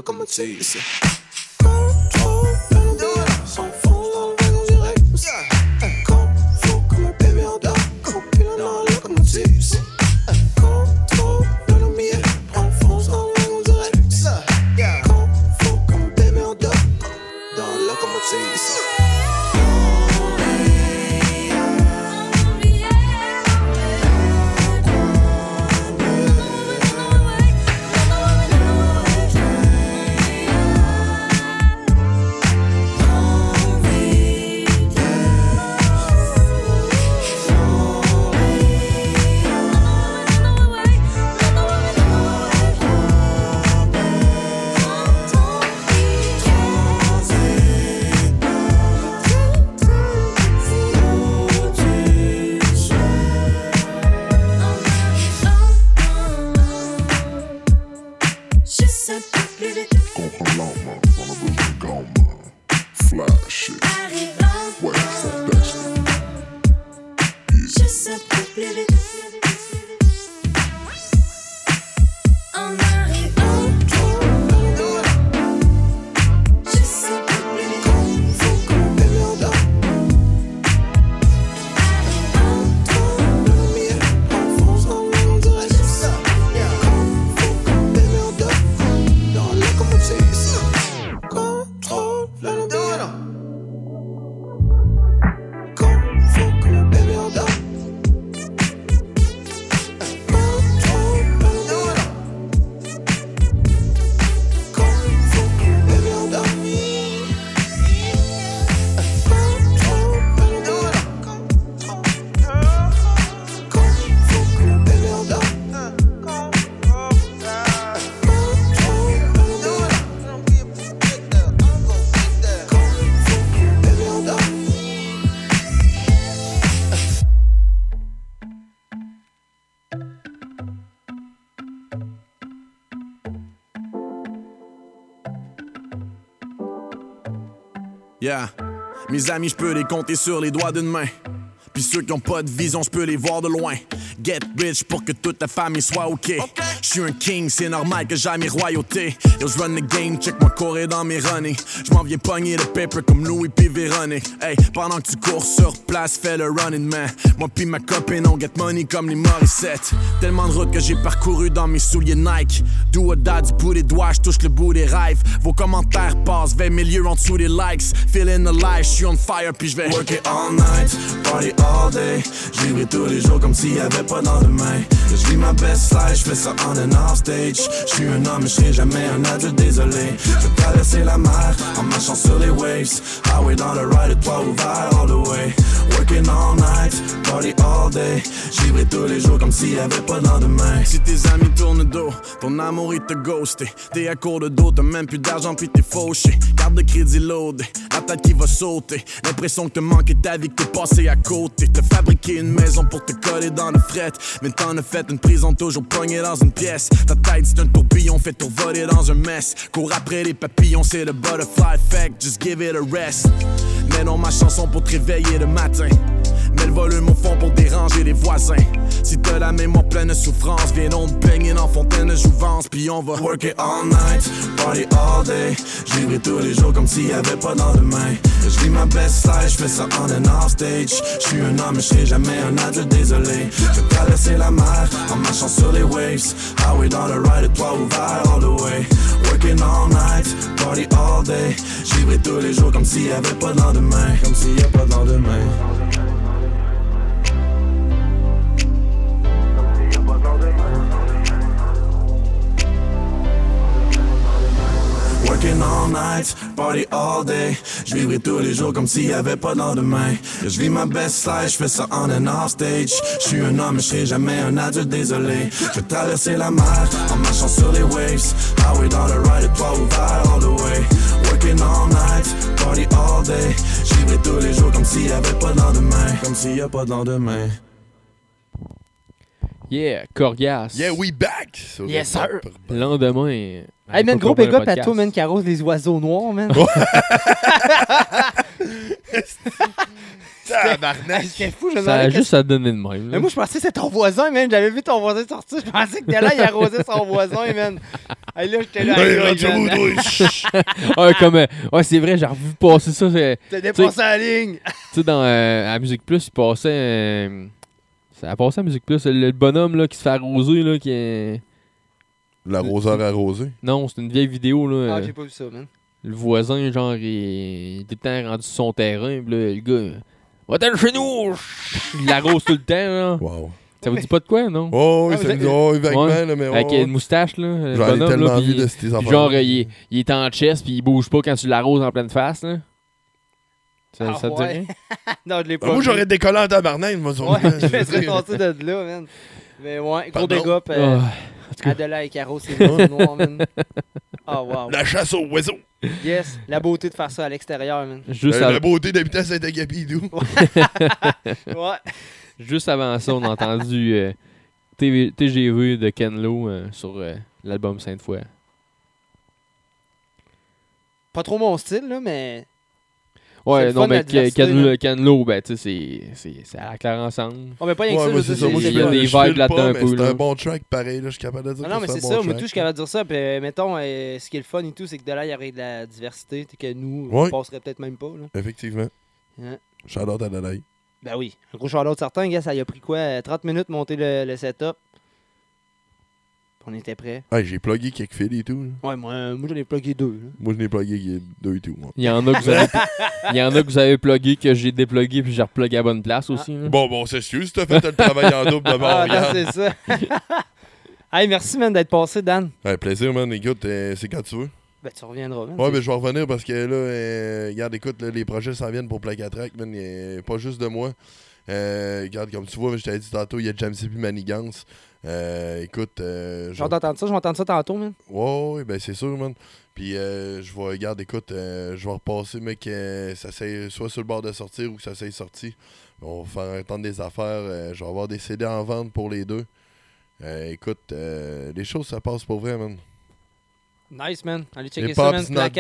Dans la locomotive. Dans Mes amis, je peux les compter sur les doigts d'une main. Puis ceux qui ont pas de vision, je peux les voir de loin. Get rich pour que toute la famille soit ok. Je suis un king, c'est normal que j'aille mes royautés. Yo, je run the game, check moi courir dans mes running. Je m'en viens pogner le paper comme Louis P. Véronique. Hey, pendant que tu cours sur place, fais le running man. Moi pis ma copine, on get money comme les Morissette. Tellement de routes que j'ai parcouru dans mes souliers Nike. Do or die du bout des doigts, je touche le bout des rêves. Vos commentaires passent vers milieu en dessous des likes. Feeling alive, je suis on fire puis je vais work it all night, party all day. Tous les jours comme s'il y avait pas. Je vis ma best life, ça on. Je suis un homme, je serai jamais un adulte, désolé. Je traverser la mer en marchant sur les waves. Highway dans le ride, toit ouvert all the way. Working all night, party all day. Je vivrai tous les jours comme s'il y avait pas de lendemain. Si tes amis tournent dos, ton amour il te ghosté. T'es à court de dos, t'as même plus d'argent puis t'es fauché. Carte de crédit loadé, la tête qui va sauter. L'impression que te manquer ta vie, que t'es passé à côté. T'as fabriqué une maison pour te coller dans le fret. Mais t'en as fait une prison toujours pognée dans une Ta tête c'est un tourbillon fait tout voler dans un mess. Cours après les papillons, c'est le butterfly effect. Just give it a rest. Mais non, ma chanson pour te réveiller le matin. Mets le volume au fond pour déranger les voisins. Si t'as la mémoire pleine de souffrance, viens donc baigner dans fontaine de jouvence, puis on va work it all night, party all day. J'vivrai tous les jours comme s'il y avait pas de lendemain. Je vis ma best life, je fais ça on and off stage. Je suis un homme, je serai jamais un adulte, désolé. Je traverser la mer en marchant sur les waves. Highway dans le ride, toit ouvert all the way. Working all night, party all day. J'vivrai tous les jours comme s'il y avait pas de lendemain. Comme s'il y a pas de lendemain. Working all night, party all day. Je vivrai tous les jours comme s'il y avait pas de lendemain. Je vis ma best life, je fais ça on and off stage. Je suis un homme, je serai jamais un adulte, désolé. Je traverser la mer en marchant sur les waves. Highway dans le ride, toit ouvert all the way. Working all night, party all day. Je vivrai tous les jours comme s'il y avait pas de lendemain. Comme s'il y a pas de lendemain. Yeah, Corias. Yeah, we back! le Yes, sir. Lendemain. Hey, man, gros big up à toi, man, qui arrose les oiseaux noirs, man. (laughs) Tabarnak! C'était fou, je Ça a juste à donner de même. Mais là. moi, je pensais que c'était ton voisin, man. J'avais vu ton voisin sortir. Je pensais que là, il arrosait son voisin, man. Hey, là, j'étais là. Hey, avec rendu man. où, toi? Chut. (laughs) (laughs) ouais, comme, euh, ouais, c'est vrai, j'ai revu passer ça. c'est- T'as dépassé la ligne. Tu sais, dans euh, à Musique Plus, il passait. euh, ça a passé à Musique Plus. Le, le bonhomme là, qui se fait arroser. Là, qui est... L'arroseur arrosé. Non, c'est une vieille vidéo. Là, Ah, j'ai pas vu ça, man. le voisin, genre, il, il était tout le temps rendu sur son terrain. Puis là, le gars, va-t'en chez nous! Il l'arrose tout le temps. Là. Wow. Ça vous dit pas de quoi, non? Oh, oui, Ah, ça vous me dit, oh, vaguement, Ouais. là, mais Avec oh, une moustache, là. le J'en ai bonhomme, tellement là, puis- de ces affaires. Genre, euh, il, est- il est en chest, puis il bouge pas quand tu l'arroses en pleine face, là. Ça, Ah, ça te dit ouais. rien? (laughs) non, je l'ai pas Ben, moi, j'aurais décollé en tabarnak, moi, Ouais, (laughs) je me serais sorti de là, man. Mais ouais, gros up. Euh, Ah, tout cas. Adela et Caro, c'est le noir, man. Ah, wow. (laughs) La chasse aux oiseaux. Yes, la beauté de faire ça à l'extérieur, man. Juste, Euh, av- La beauté d'habiter à Saint-Agapidou. (laughs) Ouais. juste avant ça, on a entendu euh, TV TGV de Ken Lo euh, sur euh, l'album Sainte-Foy. Pas trop mon style, là, mais. Ouais, non, mais Ken, diversité, Ken Lo, là. Ken Lo, ben, tu sais, c'est- à la claire ensemble. Oh, mais pas rien que Ouais, ça, ça. Il y a des vibes là-dedans un peu, C'est un bon track, pareil, là, je suis capable de dire Ah non, mais c'est ça. Moi, tout, je suis capable de dire ça. Puis, euh, mettons, euh, ce qui est le fun et tout, c'est que de là, il y aurait de la diversité. que nous, on passerait peut-être même pas. Effectivement. Hein. Shout-out à Dalaï. Ben oui. Un gros shout-out certain, gars. Ça y a pris quoi euh, 30 minutes de monter le setup? Puis on était prêts. J'ai plugué quelques fils et tout. là. Ouais, moi, euh, moi j'en ai plugué deux. là. Moi, je n'ai plugué deux et tout. moi. Il y en a que vous avez, il y en a que vous avez plugué, que j'ai déplugué, puis j'ai replugué à la bonne place aussi. là. Bon, bon, c'est excuse, t'as fait le travail en double d'abord. (laughs) Ah, non, regarde. c'est ça. (laughs) hey, merci, man, d'être passé, Dan. Ouais, plaisir, man. Écoute, euh, c'est quand tu veux. Ben, tu reviendras, man. Ouais, ben, je vais revenir parce que là, euh, regarde, écoute, là, les projets s'en viennent pour Placatrack, man. y a pas juste de moi. Euh, regarde, comme tu vois, je t'avais dit tantôt, il y a Jamsey puis Manigance. Euh, écoute, euh, Je vais t'entendre ça, je vais entendre ça tantôt, man. Ouais, ouais, ben c'est sûr, man. Puis euh, je vais, regarde, écoute, euh, je vais repasser, mec, euh, ça s'est soit sur le bord de sortir ou que ça s'est sorti. On va faire entendre des affaires. je vais avoir des CD en vente pour les deux. Écoute, les choses, ça passe pour vrai, man. Nice, man. Allez checker Les ça, man. Track.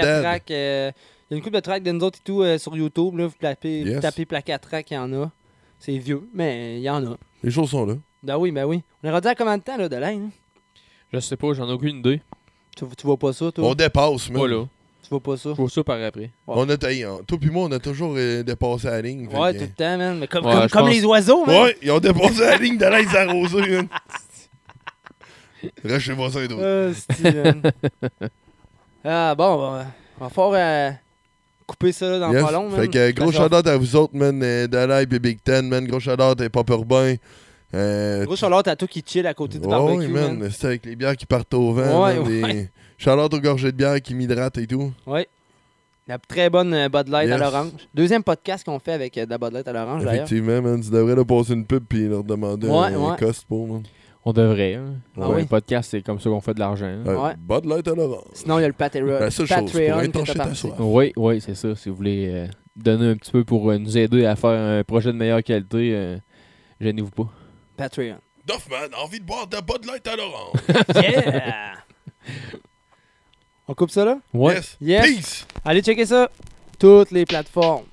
Il y a une couple de tracks de nous autres et tout sur YouTube. Là, vous tapez, vous Yes. tapez Placa Track, il y en a. C'est vieux, mais il y en a. Les choses sont là. Ben oui, ben oui. On est rendu à combien de temps là, de l'aine? hein? Je sais pas, j'en ai aucune idée. Tu, tu vois pas ça, toi? On dépasse, man. Pas là. Tu vois pas ça? Je vois ça par après. On a, on- toi puis moi, on a toujours euh, dépassé la ligne. fait Ouais, que- tout le temps, man. Mais comme, Ouais, comme, je comme pense- les oiseaux, man. Ouais, ils ont dépassé la ligne de l'aise arrosée, man. Reste chez moi, ça et tout. Ah, c'est-tu, man. (laughs) ah, bon, on va, on va faire euh, couper ça là, dans Yes. pas long, man. Fait que euh, gros shout-out à vous autres, man, euh, Dalai et Big Ten, man. Gros shout-out à Pop Urbain. Euh, Gros shout-out à toi qui chill à côté du ouais, barbecue, ouais, man. man. C'est avec les bières qui partent au vent. Ouais, man, des- ouais. (laughs) Shout-out aux gorgées de bière qui m'hydratent et tout. Ouais. La très bonne euh, Bud Light à l'orange. Deuxième podcast qu'on fait avec euh, de la Bud Light à l'orange, d'ailleurs. Effectivement, man. Tu devrais leur passer une pub puis leur demander Ouais, un ouais. cost pour, man. On devrait. Hein. Ah Ouais, oui. Un podcast, c'est comme ça qu'on fait de l'argent. hein. Ouais. Bud Light à l'orange. Sinon, il y a le Patreon. La seule chose, pour Patreon ta soif. Oui, oui, c'est ça. Si vous voulez euh, donner un petit peu pour euh, nous aider à faire un projet de meilleure qualité, euh, gênez-vous pas. Patreon. Duffman, envie de boire de la Bud Light à l'orange. (laughs) yeah! (laughs) On coupe ça là? Yes. yes. Allez checker ça. Toutes les plateformes.